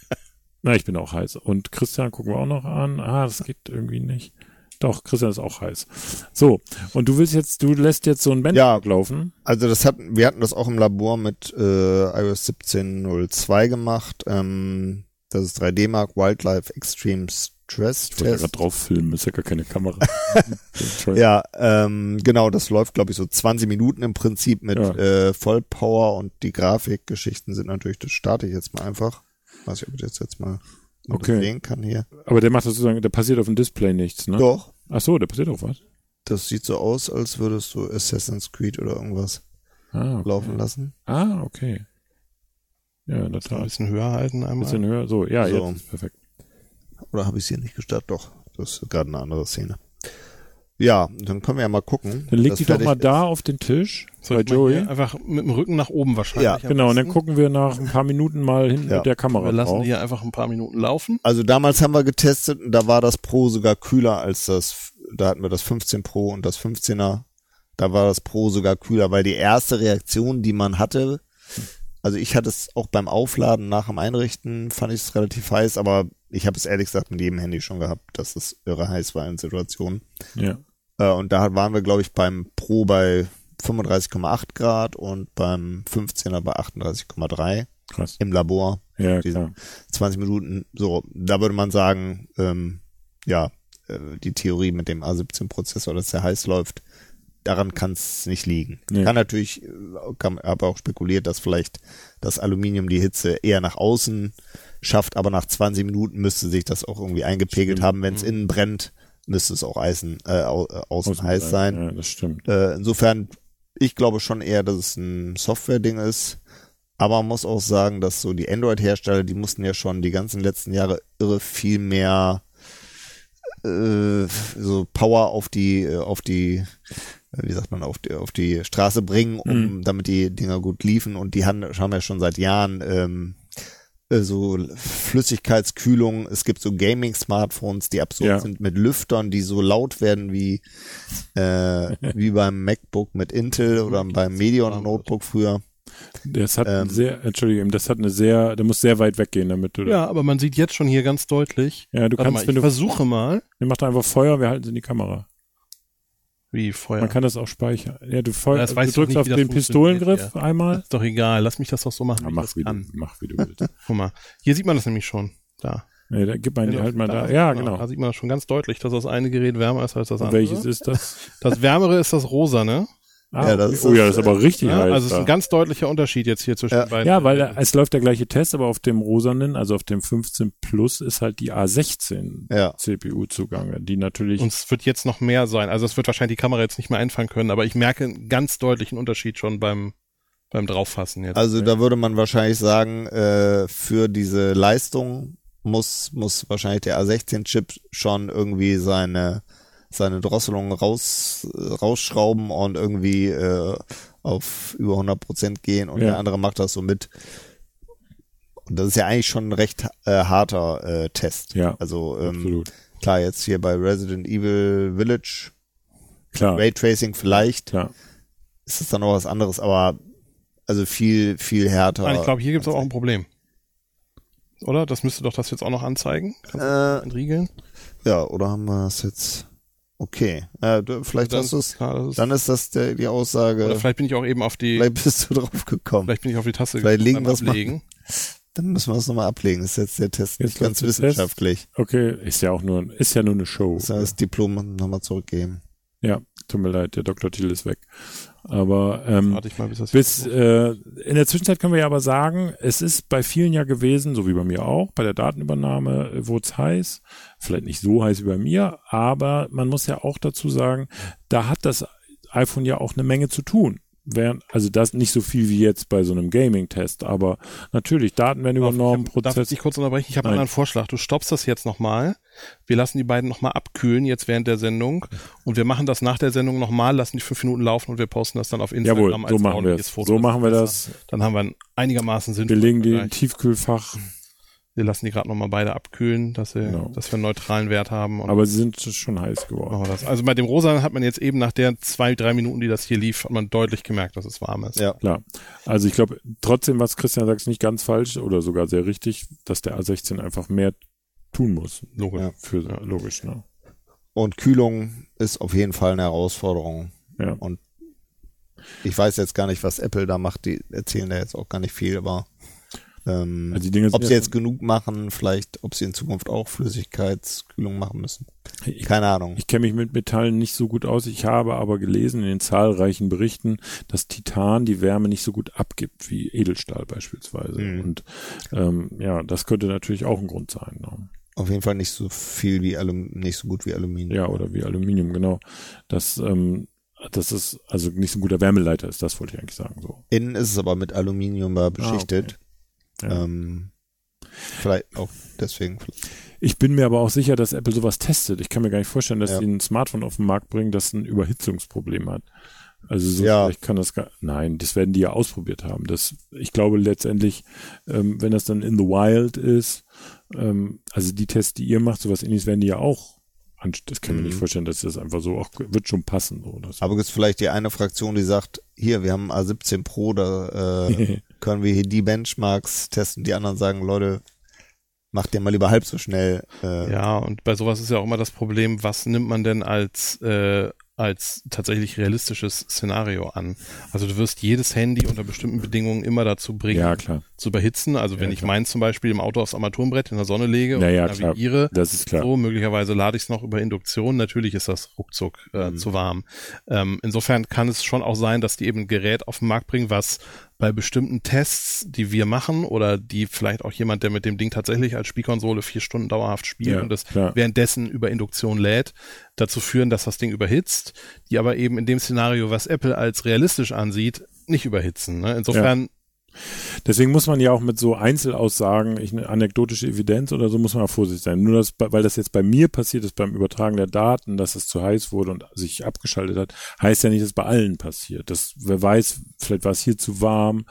Na, ich bin auch heiß. Und Christian gucken wir auch noch an. Ah, das geht irgendwie nicht. Doch, Christian ist auch heiß. So, und du willst jetzt, du lässt jetzt so ein Benchmark laufen. Also das hatten, wir hatten das auch im Labor mit äh, iOS 17.02 gemacht. Ähm, das ist 3D Mark Wildlife Extreme Stress Ich wollte ja gerade drauf filmen, ist ja gar keine Kamera. Ja, ähm, genau, das läuft, glaube ich, so 20 Minuten im Prinzip mit Ja. äh, Vollpower und die Grafikgeschichten sind natürlich, das starte ich jetzt mal einfach. Weiß ich, ob ich das jetzt mal Okay. das sehen kann hier. Aber der macht das sozusagen, der passiert auf dem Display nichts, ne? Doch, Ach so, der passiert auch was. das sieht so aus, als würdest du Assassin's Creed oder irgendwas Ah, okay. laufen lassen. Ah, okay. Ja, in der Ein bisschen höher halten Ein einmal. bisschen höher. So, ja, So. jetzt perfekt. Oder habe ich es hier nicht gestartet? Doch, das ist gerade eine andere Szene. Ja, dann können wir ja mal gucken. Dann leg die doch mal da auf den Tisch Soll bei Joey. Einfach mit dem Rücken nach oben wahrscheinlich. Ja, Genau, und dann gucken wir nach ein paar Minuten mal hinten Ja. mit der Kamera Wir lassen drauf. hier einfach ein paar Minuten laufen. Also damals haben wir getestet und da war das Pro sogar kühler als das, da hatten wir das 15 Pro und das 15er. Da war das Pro sogar kühler, weil die erste Reaktion, die man hatte, also ich hatte es auch beim Aufladen nach dem Einrichten, fand ich es relativ heiß, aber ich habe es ehrlich gesagt mit jedem Handy schon gehabt, dass es irre heiß war in Situationen. Ja. Äh, und da waren wir, glaube ich, beim Pro bei 35,8 Grad und beim 15er bei 38,3 Krass. im Labor. Ja, klar. 20 Minuten, so, da würde man sagen, ähm, ja, äh, die Theorie mit dem A17-Prozessor, dass der heiß läuft, daran kann es nicht liegen. Nee. Kann natürlich, äh, kann, aber auch spekuliert, dass vielleicht das Aluminium die Hitze eher nach außen schafft, aber nach 20 Minuten müsste sich das auch irgendwie eingepegelt Stimmt. haben. Wenn es innen brennt, müsste es auch Eisen, äh, au, äh, außen Außen heiß sein. Ja, das stimmt. Äh, insofern, ich glaube schon eher, dass es ein Software-Ding ist. Aber man muss auch sagen, dass so die Android-Hersteller, die mussten ja schon die ganzen letzten Jahre irre viel mehr äh, so Power auf die, äh, auf die, äh, wie sagt man, auf die, auf die Straße bringen, um damit die Dinger gut liefen. Und die haben, haben ja schon seit Jahren ähm, äh, so Flüssigkeitskühlung. Es gibt so Gaming-Smartphones, die absurd Ja. sind mit Lüftern, die so laut werden wie äh, wie beim MacBook mit Intel oder beim Medion Notebook früher. Das hat Ähm. sehr, Entschuldigung, das hat eine sehr, der muss sehr weit weggehen, damit du Ja, aber man sieht jetzt schon hier ganz deutlich. Ja, du Warte kannst, mal, wenn ich du, versuche mal, wir machen einfach Feuer, wir halten es in die Kamera. Wie Feuer. Man kann das auch speichern. Ja, du, Ja, das du drückst nicht, auf das den Pistolengriff hier. einmal. ist doch egal, lass mich das doch so machen, Ja, wie ich mach, das wie du, mach, wie du willst. Guck mal, hier sieht man das nämlich schon. Da. Nee, da, gib mal die halt mal da. sieht Ja, man- genau. Da sieht man schon ganz deutlich, dass das eine Gerät wärmer ist als das Und andere. welches ist das? Das wärmere ist das rosa, ne? Ah, Ja, das okay. ist oh ja, das, ist aber richtig Ja, heiß. also es ist ein ganz deutlicher Unterschied jetzt hier zwischen Ja. den beiden. Ja, weil da, es läuft der gleiche Test, aber auf dem rosanen, also auf dem 15 Plus ist halt die A16 Ja. CPU zugange, die natürlich Und es wird jetzt noch mehr sein. Also es wird wahrscheinlich die Kamera jetzt nicht mehr einfangen können, aber ich merke einen ganz deutlichen Unterschied schon beim, beim Drauffassen jetzt. Also da würde man wahrscheinlich sagen, äh, für diese Leistung muss, muss wahrscheinlich der A16-Chip schon irgendwie seine, seine Drosselung raus, äh, rausschrauben und irgendwie äh, auf über 100 Prozent gehen und Ja. der andere macht das so mit. Und das ist ja eigentlich schon ein recht äh, harter äh, Test. Ja, Also ähm, absolut. klar, jetzt hier bei Resident Evil Village, Klar, Raytracing vielleicht, klar. ist es dann noch was anderes, aber also viel, viel härter. Nein, ich glaube, hier gibt es auch ein Problem. Oder? Das müsste doch das jetzt auch noch anzeigen. Kannst du Äh, das entriegeln? Ja, oder haben wir das jetzt? Okay, äh, du, vielleicht Dann- hast du es. Dann ist das der, die Aussage. Oder vielleicht bin ich auch eben auf die, Vielleicht bist du drauf gekommen. vielleicht bin ich auf die Tasse Vielleicht gekommen legen beim wir's mal- Ablegen. Dann müssen wir es nochmal ablegen. Das ist jetzt der Test Jetzt nicht ganz der Test. wissenschaftlich. Okay, ist ja auch nur, ist ja nur eine Show. Das heißt, das Diplom nochmal zurückgeben. Ja, tut mir leid, der Doktortitel ist weg. Aber ähm, mal, bis bis äh, in der Zwischenzeit können wir ja aber sagen, es ist bei vielen ja gewesen, so wie bei mir auch, bei der Datenübernahme wurde es heiß, vielleicht nicht so heiß wie bei mir, aber man muss ja auch dazu sagen, da hat das iPhone ja auch eine Menge zu tun. Während, also das nicht so viel wie jetzt bei so einem Gaming-Test, aber natürlich, Daten werden übernommen, ich hab, darf ich Prozess. dich kurz unterbrechen? Ich habe einen anderen Vorschlag. Du stoppst das jetzt nochmal. Wir lassen die beiden nochmal abkühlen jetzt während der Sendung und wir machen das nach der Sendung nochmal, lassen die fünf Minuten laufen und wir posten das dann auf Instagram Jawohl, als so machen wir. Foto. So machen wir das. Dann haben wir einen einigermaßen Sinn. Wir legen die im Tiefkühlfach, Wir lassen die gerade nochmal beide abkühlen, dass wir, Genau. dass wir einen neutralen Wert haben. Und aber sie sind schon heiß geworden. Also bei dem Rosa hat man jetzt eben nach der zwei, drei Minuten, die das hier lief, hat man deutlich gemerkt, dass es warm ist. Ja. Klar. Also ich glaube, trotzdem, was Christian sagt, ist nicht ganz falsch oder sogar sehr richtig, dass der A16 einfach mehr tun muss. Logisch. Ja. Für, Logisch, ne? Und Kühlung ist auf jeden Fall eine Herausforderung. Ja. Und ich weiß jetzt gar nicht, was Apple da macht. Die erzählen da jetzt auch gar nicht viel, aber ähm, Also die Dinge ob sie jetzt genug machen, vielleicht, ob sie in Zukunft auch Flüssigkeitskühlung machen müssen. Ich, Keine Ahnung. ich kenne mich mit Metallen nicht so gut aus. Ich habe aber gelesen in den zahlreichen Berichten, dass Titan die Wärme nicht so gut abgibt wie Edelstahl beispielsweise. Mhm. Und ähm, ja, das könnte natürlich auch ein Grund sein. Ne? Auf jeden Fall nicht so viel wie Alum nicht so gut wie Aluminium. Ja, oder wie Aluminium, genau. Das, ähm, das ist also nicht so ein guter Wärmeleiter ist, das wollte ich eigentlich sagen. So. Innen ist es aber mit Aluminium beschichtet. Ja. Ähm, vielleicht auch deswegen. Ich bin mir aber auch sicher, dass Apple sowas testet. Ich kann mir gar nicht vorstellen, dass Ja. sie ein Smartphone auf den Markt bringen, das ein Überhitzungsproblem hat. Also so Ja. vielleicht kann das gar, nein, das werden die ja ausprobiert haben. Das, ich glaube letztendlich, ähm, wenn das dann in the wild ist, ähm, also die Tests, die ihr macht, sowas ähnliches werden die ja auch, das kann ich mir Mhm. nicht vorstellen, dass das einfach so, auch wird schon passen. So, das, Aber gibt es vielleicht die eine Fraktion, die sagt, hier, wir haben einen A17 Pro, da äh, können wir hier die Benchmarks testen. Die anderen sagen, Leute, macht den mal lieber halb so schnell. Äh, Ja, und bei sowas ist ja auch immer das Problem, was nimmt man denn als, äh, als tatsächlich realistisches Szenario an? Also du wirst jedes Handy unter bestimmten Bedingungen immer dazu bringen, ja, klar. zu überhitzen. Also wenn Ja, ich klar. meins zum Beispiel im Auto aufs Armaturenbrett in der Sonne lege Ja, ja, und klar. navigiere, Das ist klar. so, möglicherweise lade ich es noch über Induktion. Natürlich ist das ruckzuck äh, Mhm. zu warm. Ähm, insofern kann es schon auch sein, dass die eben ein Gerät auf den Markt bringen, was bei bestimmten Tests, die wir machen oder die vielleicht auch jemand, der mit dem Ding tatsächlich als Spielkonsole vier Stunden dauerhaft spielt Ja, und das klar. währenddessen über Induktion lädt, dazu führen, dass das Ding überhitzt, die aber eben in dem Szenario, was Apple als realistisch ansieht, nicht überhitzen. Ne? Insofern Deswegen muss man ja auch mit so Einzelaussagen, ich, eine anekdotische Evidenz oder so, muss man auch vorsichtig sein. Nur das, weil das jetzt bei mir passiert ist beim Übertragen der Daten, dass es zu heiß wurde und sich abgeschaltet hat, heißt ja nicht, dass bei allen passiert. Das, wer weiß, vielleicht war es hier zu warm,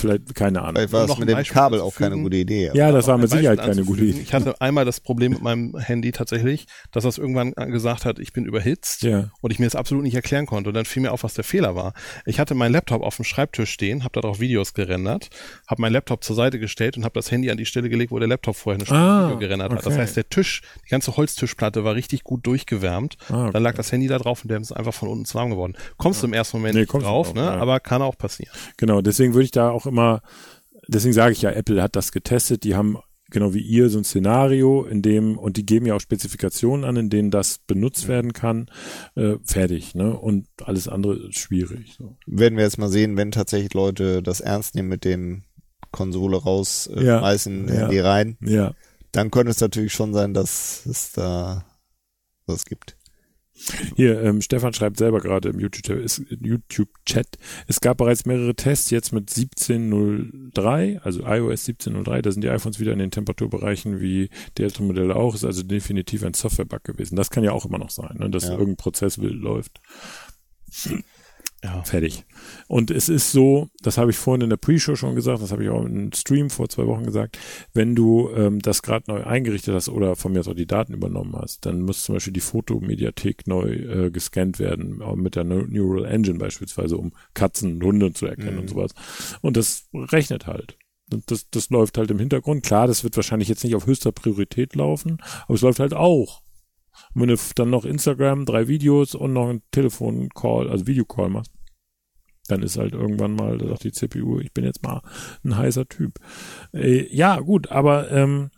vielleicht, keine Ahnung. Vielleicht war es mit dem Beispiel Kabel auch keine gute Idee. Ja, das war mit Sicherheit keine gute. Idee. Ich hatte einmal das Problem mit meinem Handy tatsächlich, dass das irgendwann gesagt hat, ich bin überhitzt Ja. und ich mir das absolut nicht erklären konnte. Und dann fiel mir auf, was der Fehler war. Ich hatte meinen Laptop auf dem Schreibtisch stehen, habe darauf Videos gerendert, habe meinen Laptop zur Seite gestellt und habe das Handy an die Stelle gelegt, wo der Laptop vorher eine Ah, Video gerendert hat. Das okay. heißt, der Tisch, die ganze Holztischplatte war richtig gut durchgewärmt. Ah, okay. Dann lag das Handy da drauf und der ist einfach von unten zu warm geworden. Kommst du im ersten Moment Nee, nicht drauf, drauf, ne? ja. aber kann auch passieren. Genau, deswegen würde ich da auch immer, deswegen sage ich ja, Apple hat das getestet, die haben genau wie ihr so ein Szenario, in dem, und die geben ja auch Spezifikationen an, in denen das benutzt werden kann, äh, fertig, ne? Und alles andere ist schwierig. So. Werden wir jetzt mal sehen, wenn tatsächlich Leute das ernst nehmen mit dem Konsole raus, äh, Ja. schmeißen, Ja. Handy rein, Ja. dann könnte es natürlich schon sein, dass es da was gibt. Hier, ähm, Stefan schreibt selber gerade im YouTube-Chat, es gab bereits mehrere Tests jetzt mit 17.03, also iOS 17.03, da sind die iPhones wieder in den Temperaturbereichen wie die älteren Modelle auch, ist also definitiv ein Software-Bug gewesen. Das kann ja auch immer noch sein, ne, dass Ja. irgendein Prozess wild läuft. Ja. Fertig. Und es ist so, das habe ich vorhin in der Pre-Show schon gesagt, das habe ich auch im Stream vor zwei Wochen gesagt, wenn du ähm, das gerade neu eingerichtet hast oder von mir aus auch die Daten übernommen hast, dann muss zum Beispiel die Fotomediathek neu äh, gescannt werden, mit der Neu- Neural Engine beispielsweise, um Katzen und Hunde zu erkennen Mhm. und sowas. Und das rechnet halt. Und das, das läuft halt im Hintergrund. Klar, das wird wahrscheinlich jetzt nicht auf höchster Priorität laufen, aber es läuft halt auch. Wenn du dann noch Instagram, drei Videos und noch ein Telefoncall, also Videocall machst, dann ist halt irgendwann mal, da sagt die CPU, ich bin jetzt mal ein heißer Typ. Äh, ja, gut, aber ähm,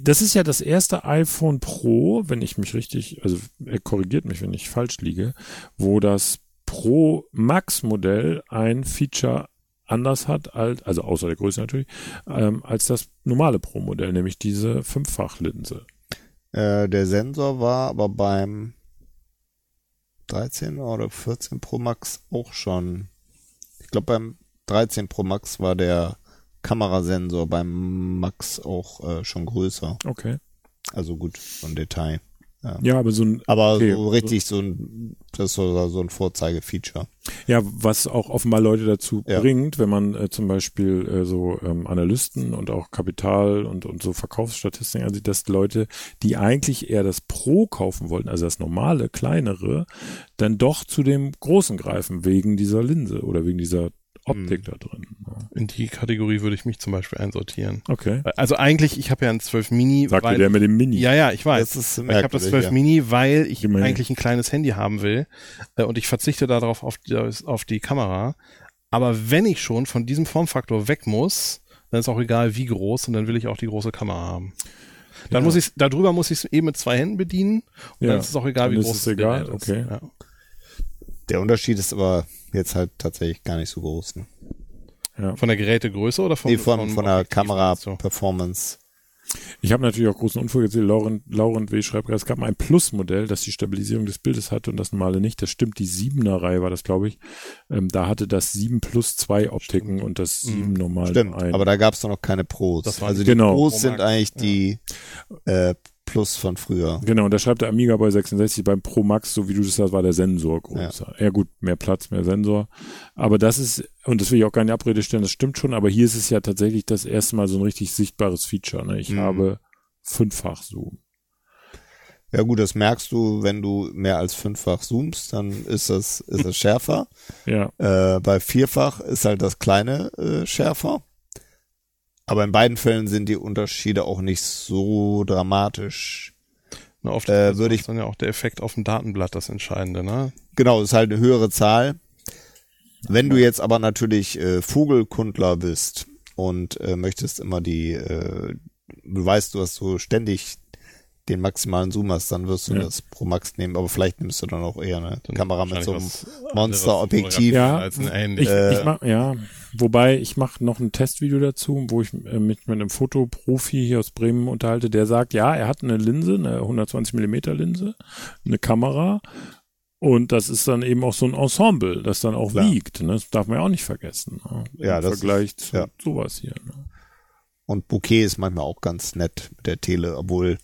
das ist ja das erste iPhone Pro, wenn ich mich richtig, also er korrigiert mich, wenn ich falsch liege, wo das Pro Max Modell ein Feature anders hat, als, also außer der Größe natürlich, ähm, als das normale Pro Modell, nämlich diese Fünffachlinse. Äh, der Sensor war aber beim 13 oder 14 Pro Max auch schon. Ich glaube beim 13 Pro Max war der Kamerasensor beim Max auch äh, schon größer. Okay. Also gut, von Detail. Ja, aber so ein, Aber Okay, so richtig so ein, das ist so, so ein Vorzeigefeature. ja, was auch offenbar Leute dazu Ja. bringt, wenn man äh, zum Beispiel äh, so ähm, Analysten und auch Kapital und, und so Verkaufsstatistiken ansieht, dass Leute, die eigentlich eher das Pro kaufen wollten, also das normale, kleinere, dann doch zu dem Großen greifen, wegen dieser Linse oder wegen dieser Optik Mhm. da drin. In die Kategorie würde ich mich zum Beispiel einsortieren. Okay. Also eigentlich, ich habe ja einen 12 Mini. Sagte weil, der mit dem Mini. Ja, ja, ich weiß. Das ist ich habe das merkwürdig, 12 ja. Mini, weil ich Immerhin. eigentlich ein kleines Handy haben will äh, und ich verzichte darauf auf die, auf die Kamera. Aber wenn ich schon von diesem Formfaktor weg muss, dann ist auch egal wie groß und dann will ich auch die große Kamera haben. Dann Ja. muss ich darüber muss ich es eben mit zwei Händen bedienen und Ja, dann ist es auch egal, dann wie ist groß es egal, Gerät ist. okay. Ja. Der Unterschied ist aber jetzt halt tatsächlich gar nicht so groß. Ne? Ja. Von der Gerätegröße oder von, Nee, von, von der meinst du? Kamera-Performance. Ich habe natürlich auch großen Unfug gesehen. Laurent, Laurent W. schreibt gerade, es gab mal ein Plus-Modell, das die Stabilisierung des Bildes hatte und das normale nicht. Das stimmt, die 7er Reihe war das, glaube ich. Ähm, da hatte das 7 plus 2 Optiken und das 7 normal Stimmt, ein. aber da gab es noch keine Pros. Also die Genau. Pros Pro sind eigentlich ja. die äh, Plus von früher. Genau, und da schreibt der Amiga bei 66 beim Pro Max, so wie du das sagst, war der Sensor größer. Ja. gut, mehr Platz, mehr Sensor. Aber das ist, und das will ich auch gar nicht Abrede stellen, das stimmt schon, aber hier ist es ja tatsächlich das erste Mal so ein richtig sichtbares Feature. Ne? Ich Mhm. habe fünffach Zoom. Ja gut, das merkst du, wenn du mehr als fünffach zoomst, dann ist das, ist das schärfer. Ja, Äh, bei vierfach ist halt das kleine äh, schärfer. Aber in beiden Fällen sind die Unterschiede auch nicht so dramatisch. Na, oft Äh, ist würde ich- dann ja auch der Effekt auf dem Datenblatt das Entscheidende, ne? Genau, ist halt eine höhere Zahl. Wenn du jetzt aber natürlich äh, Vogelkundler bist und äh, möchtest immer die, äh, du weißt, du hast so ständig den maximalen Zoom hast, dann wirst du Ja. das Pro Max nehmen, aber vielleicht nimmst du dann auch eher eine Dann Kamera mit so einem Monster-Objektiv. Ja, als ein Handy. Ich, Äh, ich mach, ja, wobei ich mache noch ein Testvideo dazu, wo ich äh, mit, mit einem Fotoprofi hier aus Bremen unterhalte, der sagt, ja, er hat eine Linse, eine 120 Millimeter Linse, eine Kamera und das ist dann eben auch so ein Ensemble, das dann auch Klar. wiegt. Ne? Das darf man ja auch nicht vergessen. Ne? Ja, Im das Vergleich ist- zu ja. sowas hier. Ne? Und Bouquet ist manchmal auch ganz nett mit der Tele, obwohl,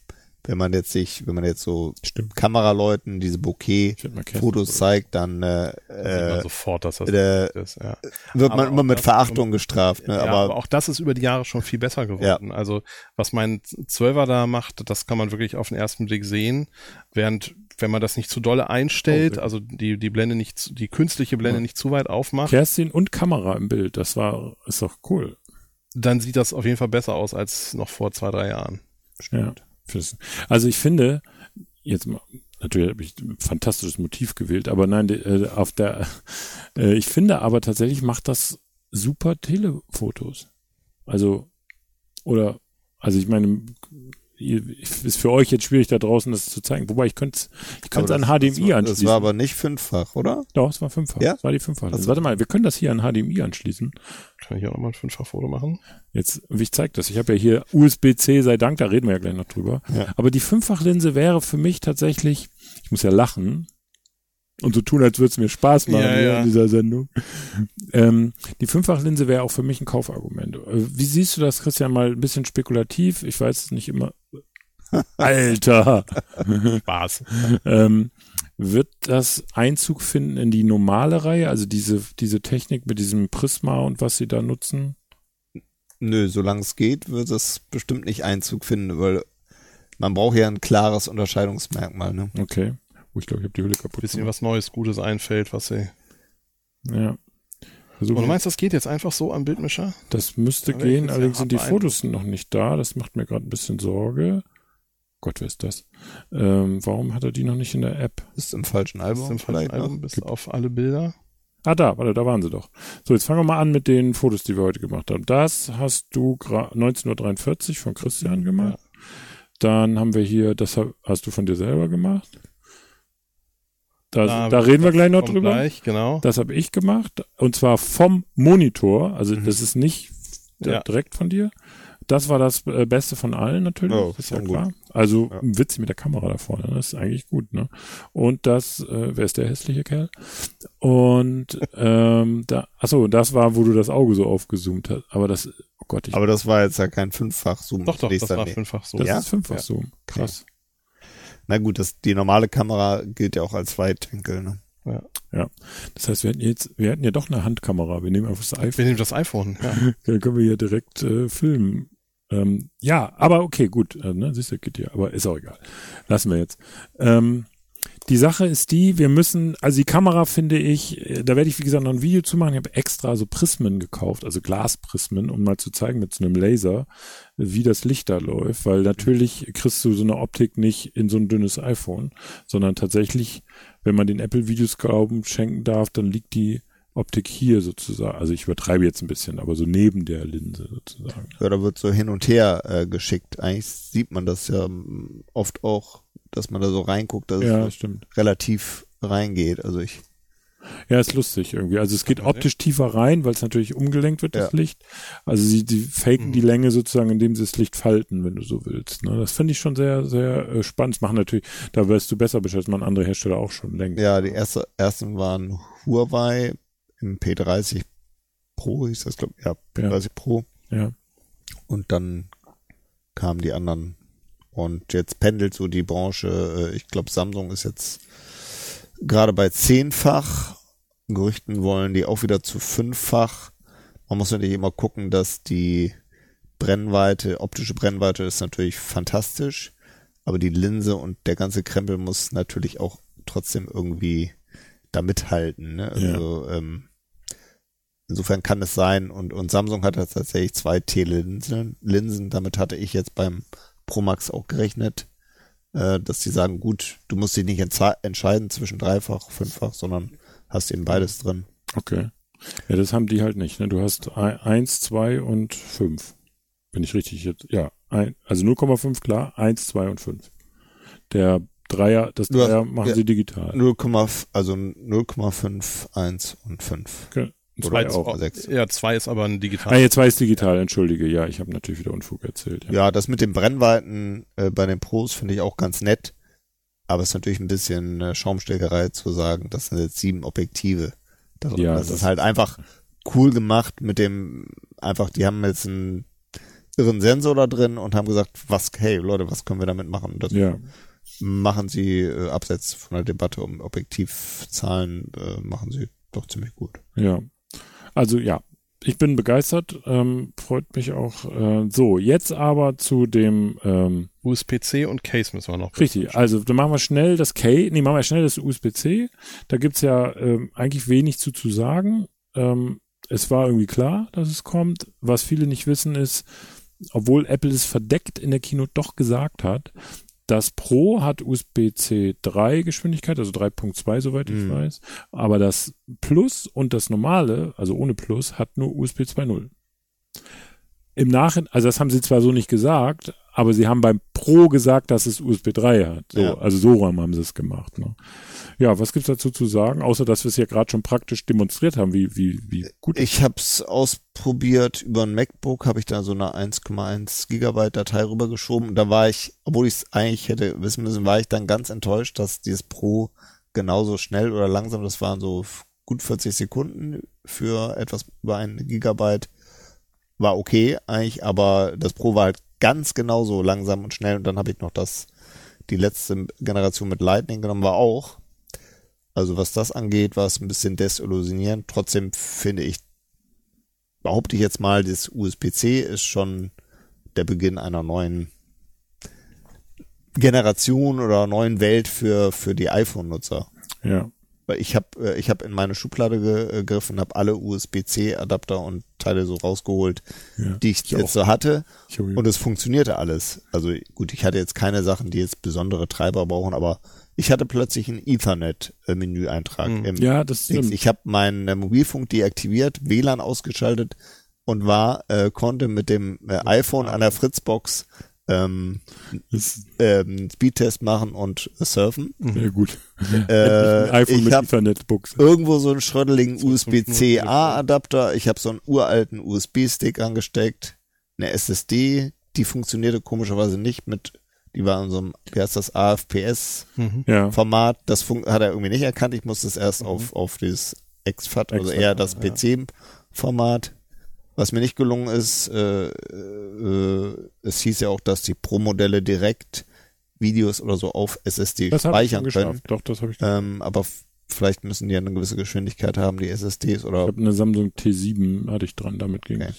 wenn man jetzt sich, wenn man jetzt so Stimmt. Kameraleuten diese Bouquet-Fotos zeigt, dann äh, man äh, sofort, dass das der- ist, ja. wird Aber man immer mit Verachtung gestraft. Ne? ja, aber, aber, auch das ist über die Jahre schon viel besser geworden. Also was mein Zwölfer da macht, das kann man wirklich auf den ersten Blick sehen. Während wenn man das nicht zu dolle einstellt, Oh, also die die Blende nicht, zu- die künstliche Blende nicht zu weit aufmacht, Kerstin und Kamera im Bild, das war, ist doch cool. dann sieht das auf jeden Fall besser aus als noch vor zwei drei Jahren. Ja. Also ich finde, jetzt natürlich habe ich ein fantastisches Motiv gewählt, aber nein, äh, auf der, äh, ich finde aber tatsächlich macht das super Telefotos. Also, oder, also ich meine, ist für euch jetzt schwierig da draußen das zu zeigen. Wobei ich könnte es ich könnte an das, HDMI das war, anschließen. Das war aber nicht fünffach, oder? Doch, es war fünffach. Ja? Es war die fünffach. Ach so. Warte mal, wir können das hier an HDMI anschließen. Kann ich auch nochmal ein Fünffach-Foto machen? Jetzt, wie ich zeige das. Ich habe ja hier USB-C, sei Dank, da reden wir ja gleich noch drüber. Ja. Aber die Fünffachlinse wäre für mich tatsächlich, ich muss ja lachen und so tun, als würde es mir Spaß machen Ja, ja. in dieser Sendung. Ähm, die Fünffachlinse wäre auch für mich ein Kaufargument. Äh, Wie siehst du das, Christian, mal ein bisschen spekulativ? Ich weiß es nicht immer. Alter! Spaß. ähm, wird das Einzug finden in die normale Reihe, also diese, diese Technik mit diesem Prisma und was sie da nutzen? Nö, solange es geht, wird es bestimmt nicht Einzug finden, weil man braucht ja ein klares Unterscheidungsmerkmal. Ne? Okay. Oh, ich glaube, ich habe die Hülle kaputt. Bisschen gemacht. was Neues, Gutes einfällt, was sie. Ja. Versuch Und du meinst, das geht jetzt einfach so am Bildmischer? das müsste Da gehen, allerdings ja sind die Fotos noch nicht da. Das macht mir gerade ein bisschen Sorge. Gott, wer ist das? Ähm, warum hat er die noch nicht in der App? Ist im falschen Album. Ist im falschen? Album bis auf alle Bilder. Ah, da, warte, da waren sie doch. So, jetzt fangen wir mal an mit den Fotos, die wir heute gemacht haben. Das hast du gra- 1943 von Christian gemacht. Dann haben wir hier, das ha- hast du von dir selber gemacht. Da, da, reden wir gleich noch drüber. Gleich, genau. Das habe ich gemacht. Und zwar vom Monitor. Also Mhm. das ist nicht Ja. direkt von dir. Das war das äh, Beste von allen natürlich. Ja, ist ja klar. Also Ja. witzig mit der Kamera da vorne. Das ist eigentlich gut. Ne? Und das, äh, wer ist der hässliche Kerl? Und ähm, da, achso, das war, wo du das Auge so aufgezoomt hast. Aber das, oh Gott, ich, Aber das war jetzt ja kein Fünffach-Zoom. Doch, doch, das war nicht. fünffach so. das ja? ist fünffach Ja. Zoom. Krass. Na gut, das, die normale Kamera gilt ja auch als Weitwinkel. Ne? Das heißt, wir hatten jetzt, wir hatten ja doch eine Handkamera. Wir nehmen einfach das iPhone. Wir nehmen das iPhone, ja. Dann können wir hier direkt äh, filmen. Ähm, ja, aber okay, gut. Äh, ne, siehst du, geht ja, aber ist auch egal. Lassen wir jetzt. Ähm, die Sache ist die, wir müssen, also die Kamera finde ich, äh, da werde ich wie gesagt noch ein Video zu machen. Ich habe extra so Prismen gekauft, also Glasprismen, um mal zu zeigen mit so einem Laser, wie das Licht da läuft, weil natürlich kriegst du so eine Optik nicht in so ein dünnes iPhone, sondern tatsächlich, wenn man den Apple-Videos Glauben schenken darf, dann liegt die Optik hier sozusagen. Also ich übertreibe jetzt ein bisschen, aber so neben der Linse sozusagen. Ja, da wird so hin und her äh, geschickt. Eigentlich sieht man das ja ähm, oft auch, dass man da so reinguckt, dass Ja, es stimmt. relativ reingeht. Also ich, Ja, ist lustig irgendwie. Also es geht optisch tiefer rein, weil es natürlich umgelenkt wird, das Ja. Licht. Also sie die faken Mhm. die Länge sozusagen, indem sie das Licht falten, wenn du so willst. Ne? Das finde ich schon sehr, sehr äh, spannend. Das machen natürlich, da wirst du besser Bescheid, das machen andere Hersteller auch schon längst. ja, die erste, ersten waren Huawei im P30 Pro, hieß das, glaube ich. Ja, P30 Pro. Ja. Und dann kamen die anderen. Und jetzt pendelt so die Branche. äh, Ich glaube, Samsung ist jetzt gerade bei zehnfach. Gerüchten wollen die auch wieder zu fünffach. Man muss natürlich immer gucken, dass die Brennweite, optische Brennweite ist natürlich fantastisch, aber die Linse und der ganze Krempel muss natürlich auch trotzdem irgendwie da mithalten. Ne? Also ähm, insofern kann es sein und, und Samsung hat tatsächlich zwei Telelinsen. Linsen, damit hatte ich jetzt beim Pro Max auch gerechnet, äh, dass die sagen, gut, du musst dich nicht entscheiden zwischen dreifach, fünffach, sondern hast eben beides drin. Okay. Ja, das haben die halt nicht. Ne? Du hast ein- eins, zwei und fünf. Bin ich richtig jetzt? Ja, ein, also 0,5 klar, eins, zwei und fünf. Der Dreier, das Dreier machen ja. sie digital. 0, also 0,5, 1 und 5. Okay. Zwei auch sechs. Ja, zwei ist aber ein Ah, digital. jetzt zwei ist digital, entschuldige. Ja, ich habe natürlich wieder Unfug erzählt. Ja. Ja, das mit den Brennweiten äh, bei den Pros finde ich auch ganz nett. Aber es ist natürlich ein bisschen äh, Schaumsteckerei zu sagen, das sind jetzt sieben Objektive. Das, Ja, das, das ist halt einfach cool gemacht mit dem, einfach, die haben jetzt einen irren Sensor da drin und haben gesagt, was, hey Leute, was können wir damit machen? Das ja. machen sie äh, abseits von der Debatte um Objektivzahlen, äh, machen sie doch ziemlich gut. Ja. Also ja, ich bin begeistert, ähm, freut mich auch. Äh, so, jetzt aber zu dem ähm, USB-C und Case müssen wir noch. Richtig, also dann machen wir schnell das K, nee, machen wir schnell das USB-C. Da gibt's ja ähm, eigentlich wenig zu, zu sagen. Ähm, es war irgendwie klar, dass es kommt. Was viele nicht wissen ist, obwohl Apple es verdeckt in der Keynote doch gesagt hat, das Pro hat USB-C 3 Geschwindigkeit, also 3.2, soweit ich Mhm. weiß. Aber das Plus und das normale, also ohne Plus, hat nur USB 2.0. Im Nachhinein, also das haben sie zwar so nicht gesagt, aber sie haben beim Pro gesagt, dass es USB 3 hat. So, Ja. Also so rum haben sie es gemacht. Ne? Ja, was gibt's dazu zu sagen, außer dass wir es ja gerade schon praktisch demonstriert haben, wie, wie, wie gut. Ich habe es ausprobiert über ein MacBook, habe ich da so eine 1,1 Gigabyte Datei rübergeschoben. Und da war ich, obwohl ich es eigentlich hätte wissen müssen, war ich dann ganz enttäuscht, dass dieses Pro genauso schnell oder langsam, das waren so gut 40 Sekunden für etwas über ein Gigabyte, war okay eigentlich, aber das Pro war halt ganz genauso langsam und schnell. Und dann habe ich noch das, die letzte Generation mit Lightning genommen, war auch. Also was das angeht, war es ein bisschen desillusionierend. Trotzdem finde ich, behaupte ich jetzt mal, das USB-C ist schon der Beginn einer neuen Generation oder neuen Welt für, für die iPhone-Nutzer. Ja. Weil ich habe äh, ich habe in meine Schublade gegriffen, habe alle USB-C-Adapter und Teile so rausgeholt, Ja, die ich, ich jetzt auch. so hatte und es funktionierte alles. Also gut, ich hatte jetzt keine Sachen, die jetzt besondere Treiber brauchen, aber ich hatte plötzlich einen Ethernet-Menü-Eintrag Hm. im ja, das stimmt. Ich habe meinen äh, Mobilfunk deaktiviert, WLAN ausgeschaltet und war äh, konnte mit dem äh, iPhone an der Fritzbox ähm, Das ähm, Speedtest machen und surfen. ist sehr gut. Äh, Ein iPhone ich mit habe Ethernet-Buchse. irgendwo so einen schrödeligen 2.5 USB-C-A-Adapter. Ich habe so einen uralten USB-Stick angesteckt, eine SSD, die funktionierte komischerweise nicht mit, die war in so einem, wie heißt das, AFPS-Format. Ja, Das fun- hat er irgendwie nicht erkannt. Ich musste es erst auf, auf dieses XFAT, also eher das ja. PC-Format. Was mir nicht gelungen ist, äh, äh, es hieß ja auch, dass die Pro-Modelle direkt Videos oder so auf SSD das ich speichern können. Doch, das habe ich Ähm, aber vielleicht müssen die ja eine gewisse Geschwindigkeit haben, die SSDs Ich oder. habe eine Samsung T7 hatte ich dran, damit ging Okay.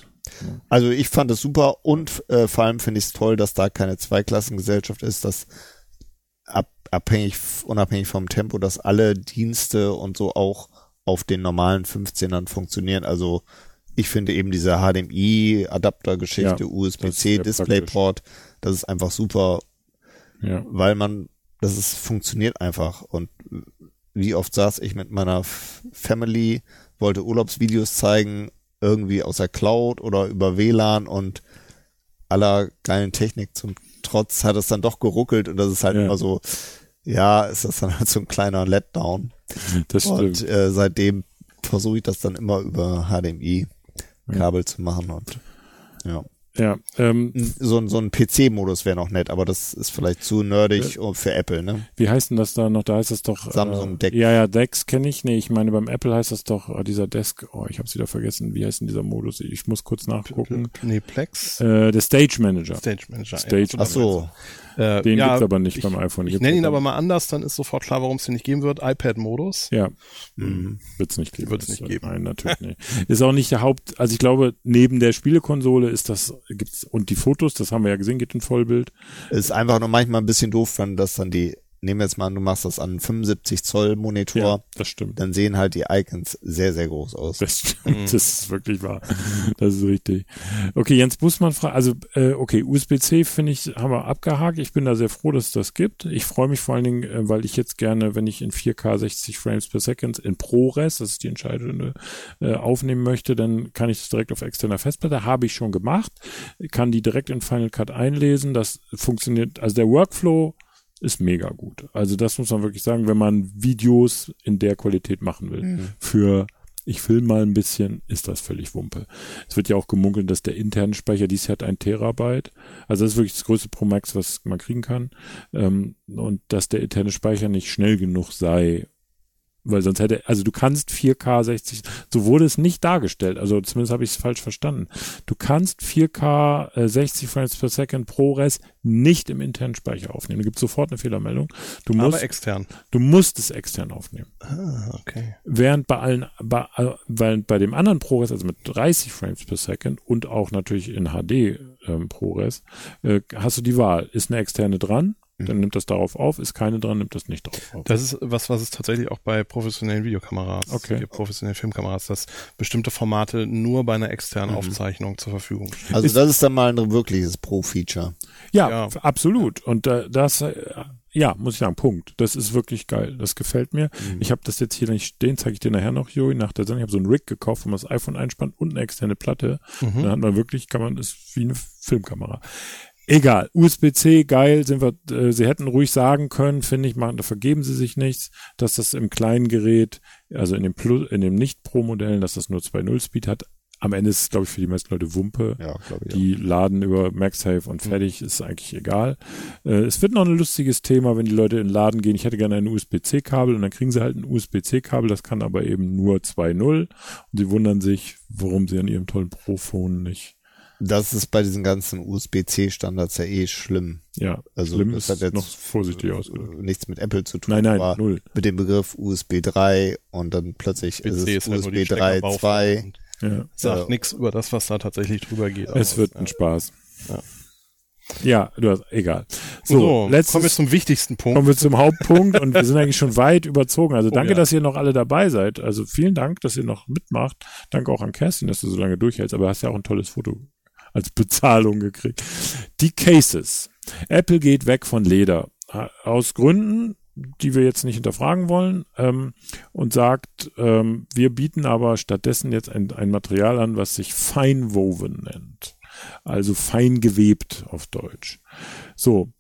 Also ich fand es super und äh, vor allem finde ich es toll, dass da keine Zweiklassengesellschaft ist, dass ab, abhängig, unabhängig vom Tempo, dass alle Dienste und so auch auf den normalen 15ern funktionieren. Also ich finde eben diese HDMI-Adapter-Geschichte, Ja, das ist USB-C, DisplayPort, das ist einfach super Ja, weil man, das ist, funktioniert einfach. Und wie oft saß ich mit meiner Family, wollte Urlaubsvideos zeigen, irgendwie aus der Cloud oder über WLAN und aller geilen Technik zum Trotz hat es dann doch geruckelt und das ist halt Ja. immer so, ja, ist das dann halt so ein kleiner Letdown. das Und äh, seitdem versuche ich das dann immer über HDMI-Kabel zu machen und ja. Ja, ähm, So, ein- so ein PC-Modus wäre noch nett, aber das ist vielleicht zu nerdig für Apple, ne? wie heißt denn das da noch? Da heißt das doch Samsung äh, Deck. Ja, ja, Dex kenne ich. Nee, ich meine beim Apple heißt das doch äh, dieser Desk. Oh, ich habe es wieder vergessen. Wie heißt denn dieser Modus? Ich muss kurz nachgucken. Nee, Plex. Äh, der Stage Manager. Stage Manager. Stage- ja, Ach so. Äh, Den ja, gibt's aber nicht ich, beim iPhone. Ich nenne ihn aber mal anders, dann ist sofort klar, warum es den nicht geben wird. iPad-Modus. Ja, Mhm. wird's nicht geben. Wird's nicht Das- geben. Nein, natürlich nicht. Ist auch nicht der Haupt, also ich glaube, neben der Spielekonsole ist das, gibt's, und die Fotos, das haben wir ja gesehen, geht in Vollbild. Ist einfach nur manchmal ein bisschen doof, wenn das dann die, nehmen wir jetzt mal an, du machst das an 75 Zoll Monitor, Ja, das stimmt. dann sehen halt die Icons sehr, sehr groß aus. Das stimmt, das ist wirklich wahr. Das ist richtig. Okay, Jens Bussmann fragt, also äh, okay, USB-C finde ich, haben wir abgehakt. Ich bin da sehr froh, dass es das gibt. Ich freue mich vor allen Dingen, äh, weil ich jetzt gerne, wenn ich in 4K 60 Frames per Second in ProRes, das ist die entscheidende, äh, aufnehmen möchte, dann kann ich das direkt auf externer Festplatte. Habe ich schon gemacht. Kann die direkt in Final Cut einlesen. Das funktioniert, also der Workflow ist mega gut. Also das muss man wirklich sagen, wenn man Videos in der Qualität machen will. Für ich film mal ein bisschen, ist das völlig Wumpe. Es wird ja auch gemunkelt, dass der interne Speicher, dies hat ein Terabyte. Also das ist wirklich das größte Pro Max, was man kriegen kann. Ähm, und dass der interne Speicher nicht schnell genug sei. Weil sonst hätte, also du kannst 4K 60, so wurde es nicht dargestellt, also zumindest habe ich es falsch verstanden. Du kannst 4K äh, 60 Frames per Second ProRes nicht im internen Speicher aufnehmen. Da gibt es sofort eine Fehlermeldung. Du musst, Aber extern. du musst es extern aufnehmen. Ah, okay. Während bei allen, bei, äh, weil bei dem anderen ProRes, also mit 30 Frames per Second und auch natürlich in HD ähm, ProRes, äh, hast du die Wahl. Ist eine externe dran, dann nimmt das darauf auf, ist keine dran, nimmt das nicht darauf auf. Das ist was, was es tatsächlich auch bei professionellen Videokameras Okay. gibt, professionellen Filmkameras, dass bestimmte Formate nur bei einer externen Aufzeichnung zur Verfügung stehen. Also Ist- das ist dann mal ein wirkliches Pro-Feature. Ja, Ja. absolut. Und äh, das, äh, ja, muss ich sagen, Punkt. Das ist wirklich geil. Das gefällt mir. Ich habe das jetzt hier nicht stehen, zeige ich dir nachher noch, Joey, nach der Sendung. Ich habe so einen Rig gekauft, wo man das iPhone einspannt und eine externe Platte. Mhm. Dann hat man wirklich, kann man, ist wie eine Filmkamera. Egal, USB-C, geil, sind wir, äh, sie hätten ruhig sagen können, finde ich, machen, da vergeben sie sich nichts, dass das im kleinen Gerät, also in dem Plus, in dem Nicht-Pro-Modellen, dass das nur 2.0 Speed hat. Am Ende ist es, glaube ich, für die meisten Leute Wumpe. Ja, glaube ich. Die laden über MagSafe und fertig, ist eigentlich egal. Äh, es wird noch ein lustiges Thema, wenn die Leute in den Laden gehen. Ich hätte gerne ein USB-C-Kabel und dann kriegen sie halt ein USB-C-Kabel, das kann aber eben nur 2.0 und sie wundern sich, warum sie an ihrem tollen Pro-Phone nicht. Das ist bei diesen ganzen USB-C-Standards ja eh schlimm. Ja, Also schlimm das ist hat jetzt noch vorsichtig aus. Oder? nichts mit Apple zu tun. Nein, nein, aber null. mit dem Begriff USB 3 und dann plötzlich ist es halt die USB 3 Steckerbauform 2. und Ja. Sagt Ja. nichts über das, was da tatsächlich drüber geht. Es aus. wird Ja. ein Spaß. Ja, du hast, egal. So, So, letztes, kommen wir zum wichtigsten Punkt. kommen wir zum Hauptpunkt und wir sind eigentlich schon weit überzogen. Also Oh, danke, ja. dass ihr noch alle dabei seid. Also vielen Dank, dass ihr noch mitmacht. Danke auch an Kerstin, dass du so lange durchhältst, aber hast ja auch ein tolles Foto als Bezahlung gekriegt. Die Cases. Apple geht weg von Leder. Aus Gründen, die wir jetzt nicht hinterfragen wollen, ähm, und sagt, ähm, wir bieten aber stattdessen jetzt ein, ein Material an, was sich Feinwoven nennt. Also fein gewebt auf Deutsch. So,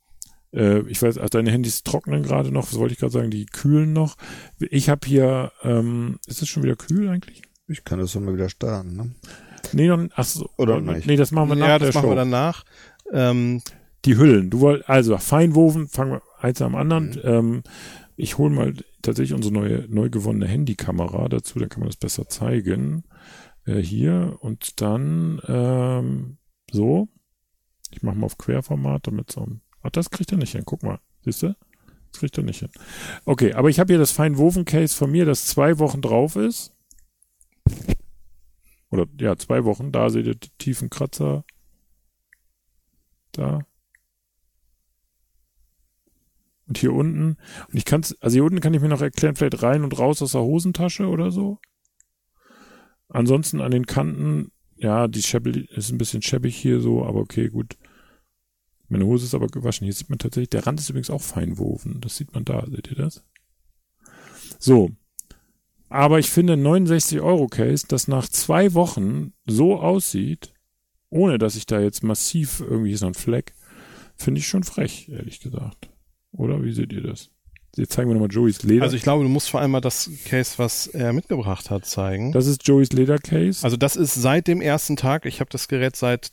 äh, ich weiß, also deine Handys trocknen gerade noch, was wollte ich gerade sagen, die kühlen noch. Ich habe hier, ähm, ist es schon wieder kühl eigentlich? Ich kann das doch mal wieder starten, ne? Nee, noch, ach so, Oder nicht? Nee, das machen wir nach ja, das machen Show. wir danach. Ähm, Die Hüllen. Du wolltest, also Feinwoven, fangen wir eins am anderen. Mhm. Ähm, ich hole mal tatsächlich unsere neue, neu gewonnene Handykamera dazu, dann kann man das besser zeigen. Äh, hier und dann ähm, so. Ich mache mal auf Querformat, damit so. Ach, das kriegt er nicht hin. Guck mal. Siehst du? Das kriegt er nicht hin. Okay, aber ich habe hier das Feinwoven-Case von mir, das zwei Wochen drauf ist. Oder ja, zwei Wochen. Da seht ihr die tiefen Kratzer. Da. Und hier unten, und ich kann's, also hier unten kann ich mir noch erklären, vielleicht rein und raus aus der Hosentasche oder so. Ansonsten an den Kanten, ja, die Schäbel ist ein bisschen schäbig hier so, aber okay, gut. Meine Hose ist aber gewaschen. Hier sieht man tatsächlich, der Rand ist übrigens auch feinwoven. Das sieht man da, seht ihr das? So. Aber ich finde ein 69 Euro Case, das nach zwei Wochen so aussieht, ohne dass ich da jetzt massiv irgendwie so ein Fleck, finde ich schon frech, ehrlich gesagt. Oder wie seht ihr das? Jetzt zeigen wir nochmal Joeys Leder. also ich glaube, du musst vor allem mal das Case, was er mitgebracht hat, zeigen. das ist Joeys Ledercase. Also das ist seit dem ersten Tag, ich habe das Gerät seit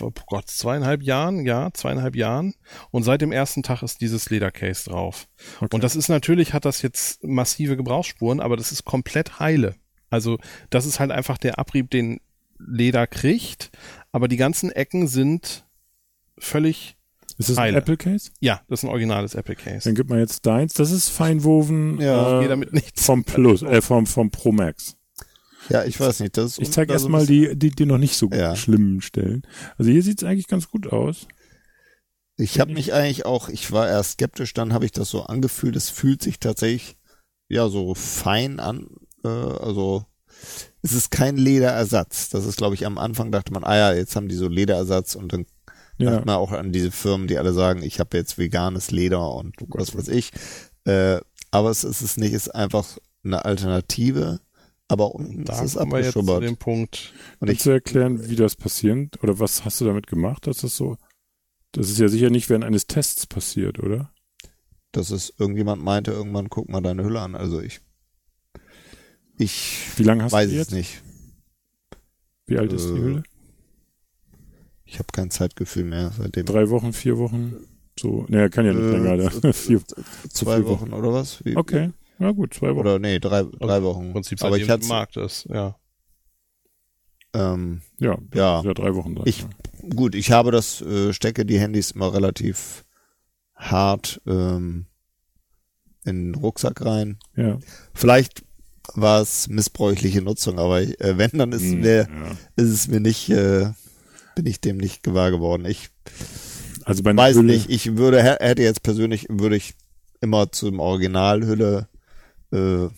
oh Gott, zweieinhalb Jahren, ja, zweieinhalb Jahren. Und seit dem ersten Tag ist dieses Ledercase drauf. Okay. Und das ist natürlich, hat das jetzt massive Gebrauchsspuren, aber das ist komplett heile. Also das ist halt einfach der Abrieb, den Leder kriegt, aber die ganzen Ecken sind völlig, ist das ein Heile. Apple Case? ja, das ist ein originales Apple Case. Dann gibt man jetzt deins. Das ist feinwoven Ja, äh, Geht damit nichts. vom Plus, äh, vom, vom Pro Max. Ja, ich weiß nicht. Das ist Ich zeige ein erstmal die, die, die noch nicht so Ja. schlimmen Stellen. Also hier sieht's eigentlich ganz gut aus. Ich habe mich eigentlich auch, ich war erst skeptisch, dann habe ich das so angefühlt. Es fühlt sich tatsächlich ja so fein an. Äh, also es ist kein Lederersatz. Das ist, glaube ich, am Anfang dachte man, ah ja, jetzt haben die so Lederersatz und dann Ja. dachte man auch an diese Firmen, die alle sagen, ich habe jetzt veganes Leder und was weiß ich. Äh, aber es ist es nicht, es ist einfach eine Alternative. Aber unten Da ist es wir jetzt zu abgeschubbert. dem Punkt. Und ich, Kannst du erklären, wie das passiert? Oder was hast du damit gemacht, dass das so? Das ist ja sicher nicht während eines Tests passiert, oder? dass es irgendjemand meinte, irgendwann guck mal deine Hülle an. Also ich, ich Wie lange hast weiß du die es jetzt? nicht. Wie alt ist die Äh, Hülle? Ich habe kein Zeitgefühl mehr seitdem. Drei Wochen, vier Wochen? So, naja, kann ja nicht Äh, länger. Da. vier, Zwei vier Wochen oder was? Wie, okay, ja gut, zwei Wochen. Oder nee, drei, drei Wochen. Im Prinzip Aber ich hatte Markt ist, ja. ähm, ja, ja. ja, drei Wochen. Dann. Ich- gut, ich habe das, äh, stecke die Handys immer relativ hart ähm, in den Rucksack rein. ja. Vielleicht war es missbräuchliche Nutzung, aber äh, wenn, dann ist, Hm, mir, ja. ist es mir nicht, äh, bin ich dem nicht gewahr geworden. Ich Also bei weiß Hülle, nicht, ich würde, hä- hätte jetzt persönlich, würde ich immer zum Originalhülle äh,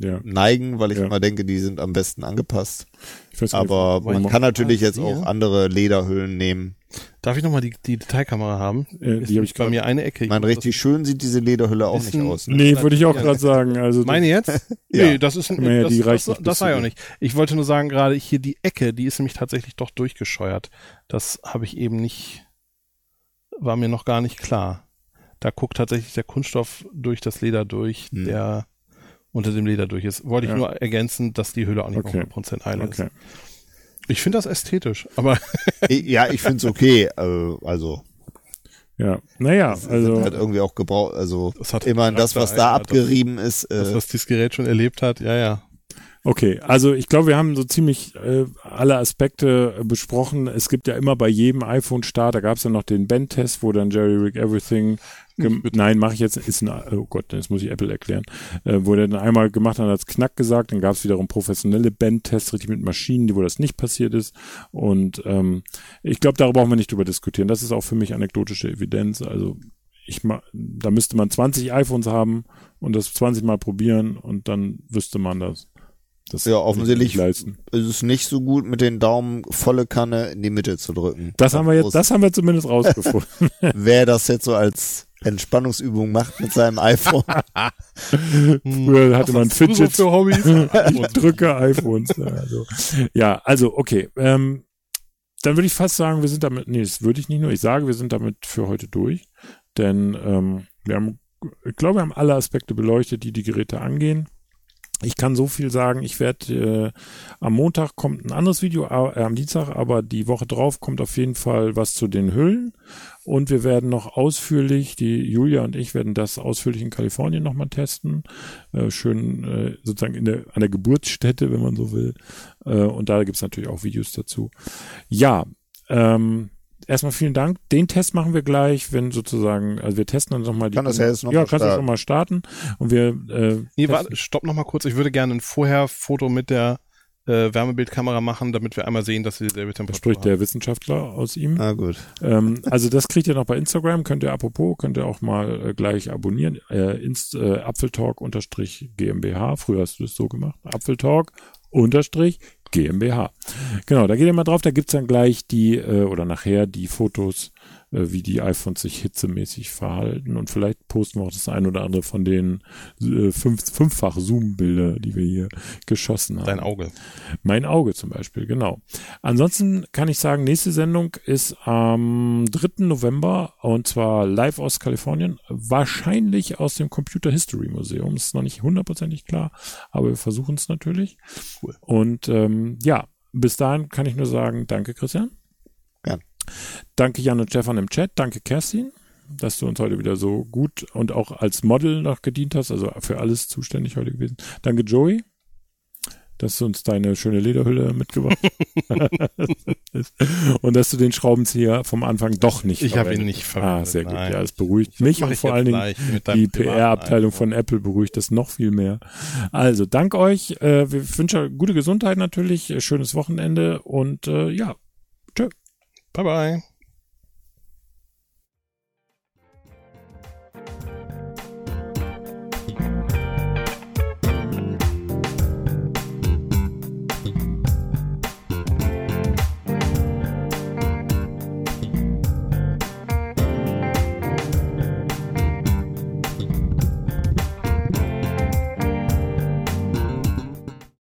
ja, neigen, weil ich Ja. immer denke, die sind am besten angepasst. ich weiß gar nicht, Aber wobei man kann natürlich jetzt hier- auch andere Lederhüllen nehmen. Darf ich nochmal die, die Detailkamera haben? Äh, die habe ich bei mir eine Ecke. Ich meine, richtig schön sieht diese Lederhülle auch nicht aus. Ne? Nee, würde ich auch gerade sagen. Also Meine jetzt? Ja. Nee, das ist ein, Naja, das, die reicht das, nicht das sei auch nicht. Ich wollte nur sagen, gerade hier die Ecke, die ist nämlich tatsächlich doch durchgescheuert. Das habe ich eben nicht, war mir noch gar nicht klar. Da guckt tatsächlich der Kunststoff durch das Leder durch, Hm. der unter dem Leder durch ist. Wollte ich Ja. nur ergänzen, dass die Hülle auch nicht Okay. 100% heil ist. Okay. Ich finde das ästhetisch, aber Ja, ich finde es okay. Äh, also, Ja, naja, also hat irgendwie auch gebraucht, also das hat immerhin das, was da abgerieben ist. Das, Äh, was dieses Gerät schon erlebt hat, ja, ja. Okay, also ich glaube, wir haben so ziemlich äh, alle Aspekte äh, besprochen. Es gibt ja immer bei jedem iPhone-Start, da gab es ja noch den Band-Test, wo dann Jerry Rick Everything Nein, mache ich jetzt, ist ein, oh Gott, das muss ich Apple erklären, äh, wo der dann einmal gemacht hat, als Knack gesagt, dann gab es wiederum professionelle Bandtests, richtig mit Maschinen, wo das nicht passiert ist. Und ähm, ich glaube, darüber brauchen wir nicht drüber diskutieren. Das ist auch für mich anekdotische Evidenz. Also ich ma da müsste man 20 iPhones haben und das 20 Mal probieren und dann wüsste man das. Das Ja, offensichtlich- nicht leisten. Es ist nicht so gut, mit den Daumen volle Kanne in die Mitte zu drücken. Das haben wir jetzt, das haben wir zumindest rausgefunden. Wer das jetzt so als Entspannungsübung macht mit seinem iPhone. Früher hatte man Was hast du so Fidget für Hobbys? ich drücke iPhones. Also. Ja, also okay. Ähm, dann würde ich fast sagen, wir sind damit, nee, das würde ich nicht nur, ich sage, wir sind damit für heute durch. Denn ähm, wir haben, ich glaube, wir haben alle Aspekte beleuchtet, die die Geräte angehen. Ich kann so viel sagen, ich werde äh, am Montag kommt ein anderes Video, äh, am Dienstag, aber die Woche drauf kommt auf jeden Fall was zu den Hüllen. Und wir werden noch ausführlich, die Julia und ich werden das ausführlich in Kalifornien nochmal testen. Äh, schön äh, sozusagen in der, an der Geburtsstätte, wenn man so will. Äh, und da gibt's natürlich auch Videos dazu. Ja, ähm, erstmal vielen Dank. Den Test machen wir gleich, wenn sozusagen, also wir testen dann nochmal die. Kann das ja jetzt noch ja, mal kannst du starten. schon mal starten. Und wir äh, Nee, warte, stopp noch mal kurz. Ich würde gerne ein Vorher-Foto mit der äh, Wärmebildkamera machen, damit wir einmal sehen, dass sie dieselbe Temperatur spricht haben. der Wissenschaftler aus ihm. Na gut. Ähm, also das kriegt ihr noch bei Instagram, könnt ihr apropos, könnt ihr auch mal äh, gleich abonnieren. Äh, Inst, äh, Apfeltalk unterstrich GmbH. Früher hast du es so gemacht. Apfeltalk unterstrich GmbH. Genau, da geht ihr mal drauf, da gibt's dann gleich die, äh, oder nachher die Fotos, wie die iPhones sich hitzemäßig verhalten und vielleicht posten wir auch das ein oder andere von den äh, fünf, fünffach Zoom-Bilder, die wir hier geschossen haben. Dein Auge. Mein Auge zum Beispiel, genau. Ansonsten kann ich sagen, nächste Sendung ist am 3. November und zwar live aus Kalifornien. Wahrscheinlich aus dem Computer History Museum. Ist noch nicht hundertprozentig klar, aber wir versuchen es natürlich. Cool. Und ähm, ja, bis dahin kann ich nur sagen, danke Christian. Danke Jan und Stefan im Chat. Danke Kerstin, dass du uns heute wieder so gut und auch als Model noch gedient hast, also für alles zuständig heute gewesen. Danke Joey dass du uns deine schöne Lederhülle mitgebracht hast. und dass du den Schraubenzieher vom Anfang doch nicht Ich habe ihn nicht verwendet. Ah, sehr gut. nein. Ja, es beruhigt mich Mach und ich vor allen Dingen die PR-Abteilung von Apple beruhigt das noch viel mehr. Also, dank euch. Äh, wir wünschen gute Gesundheit natürlich, äh, schönes Wochenende und äh, ja, Bye bye.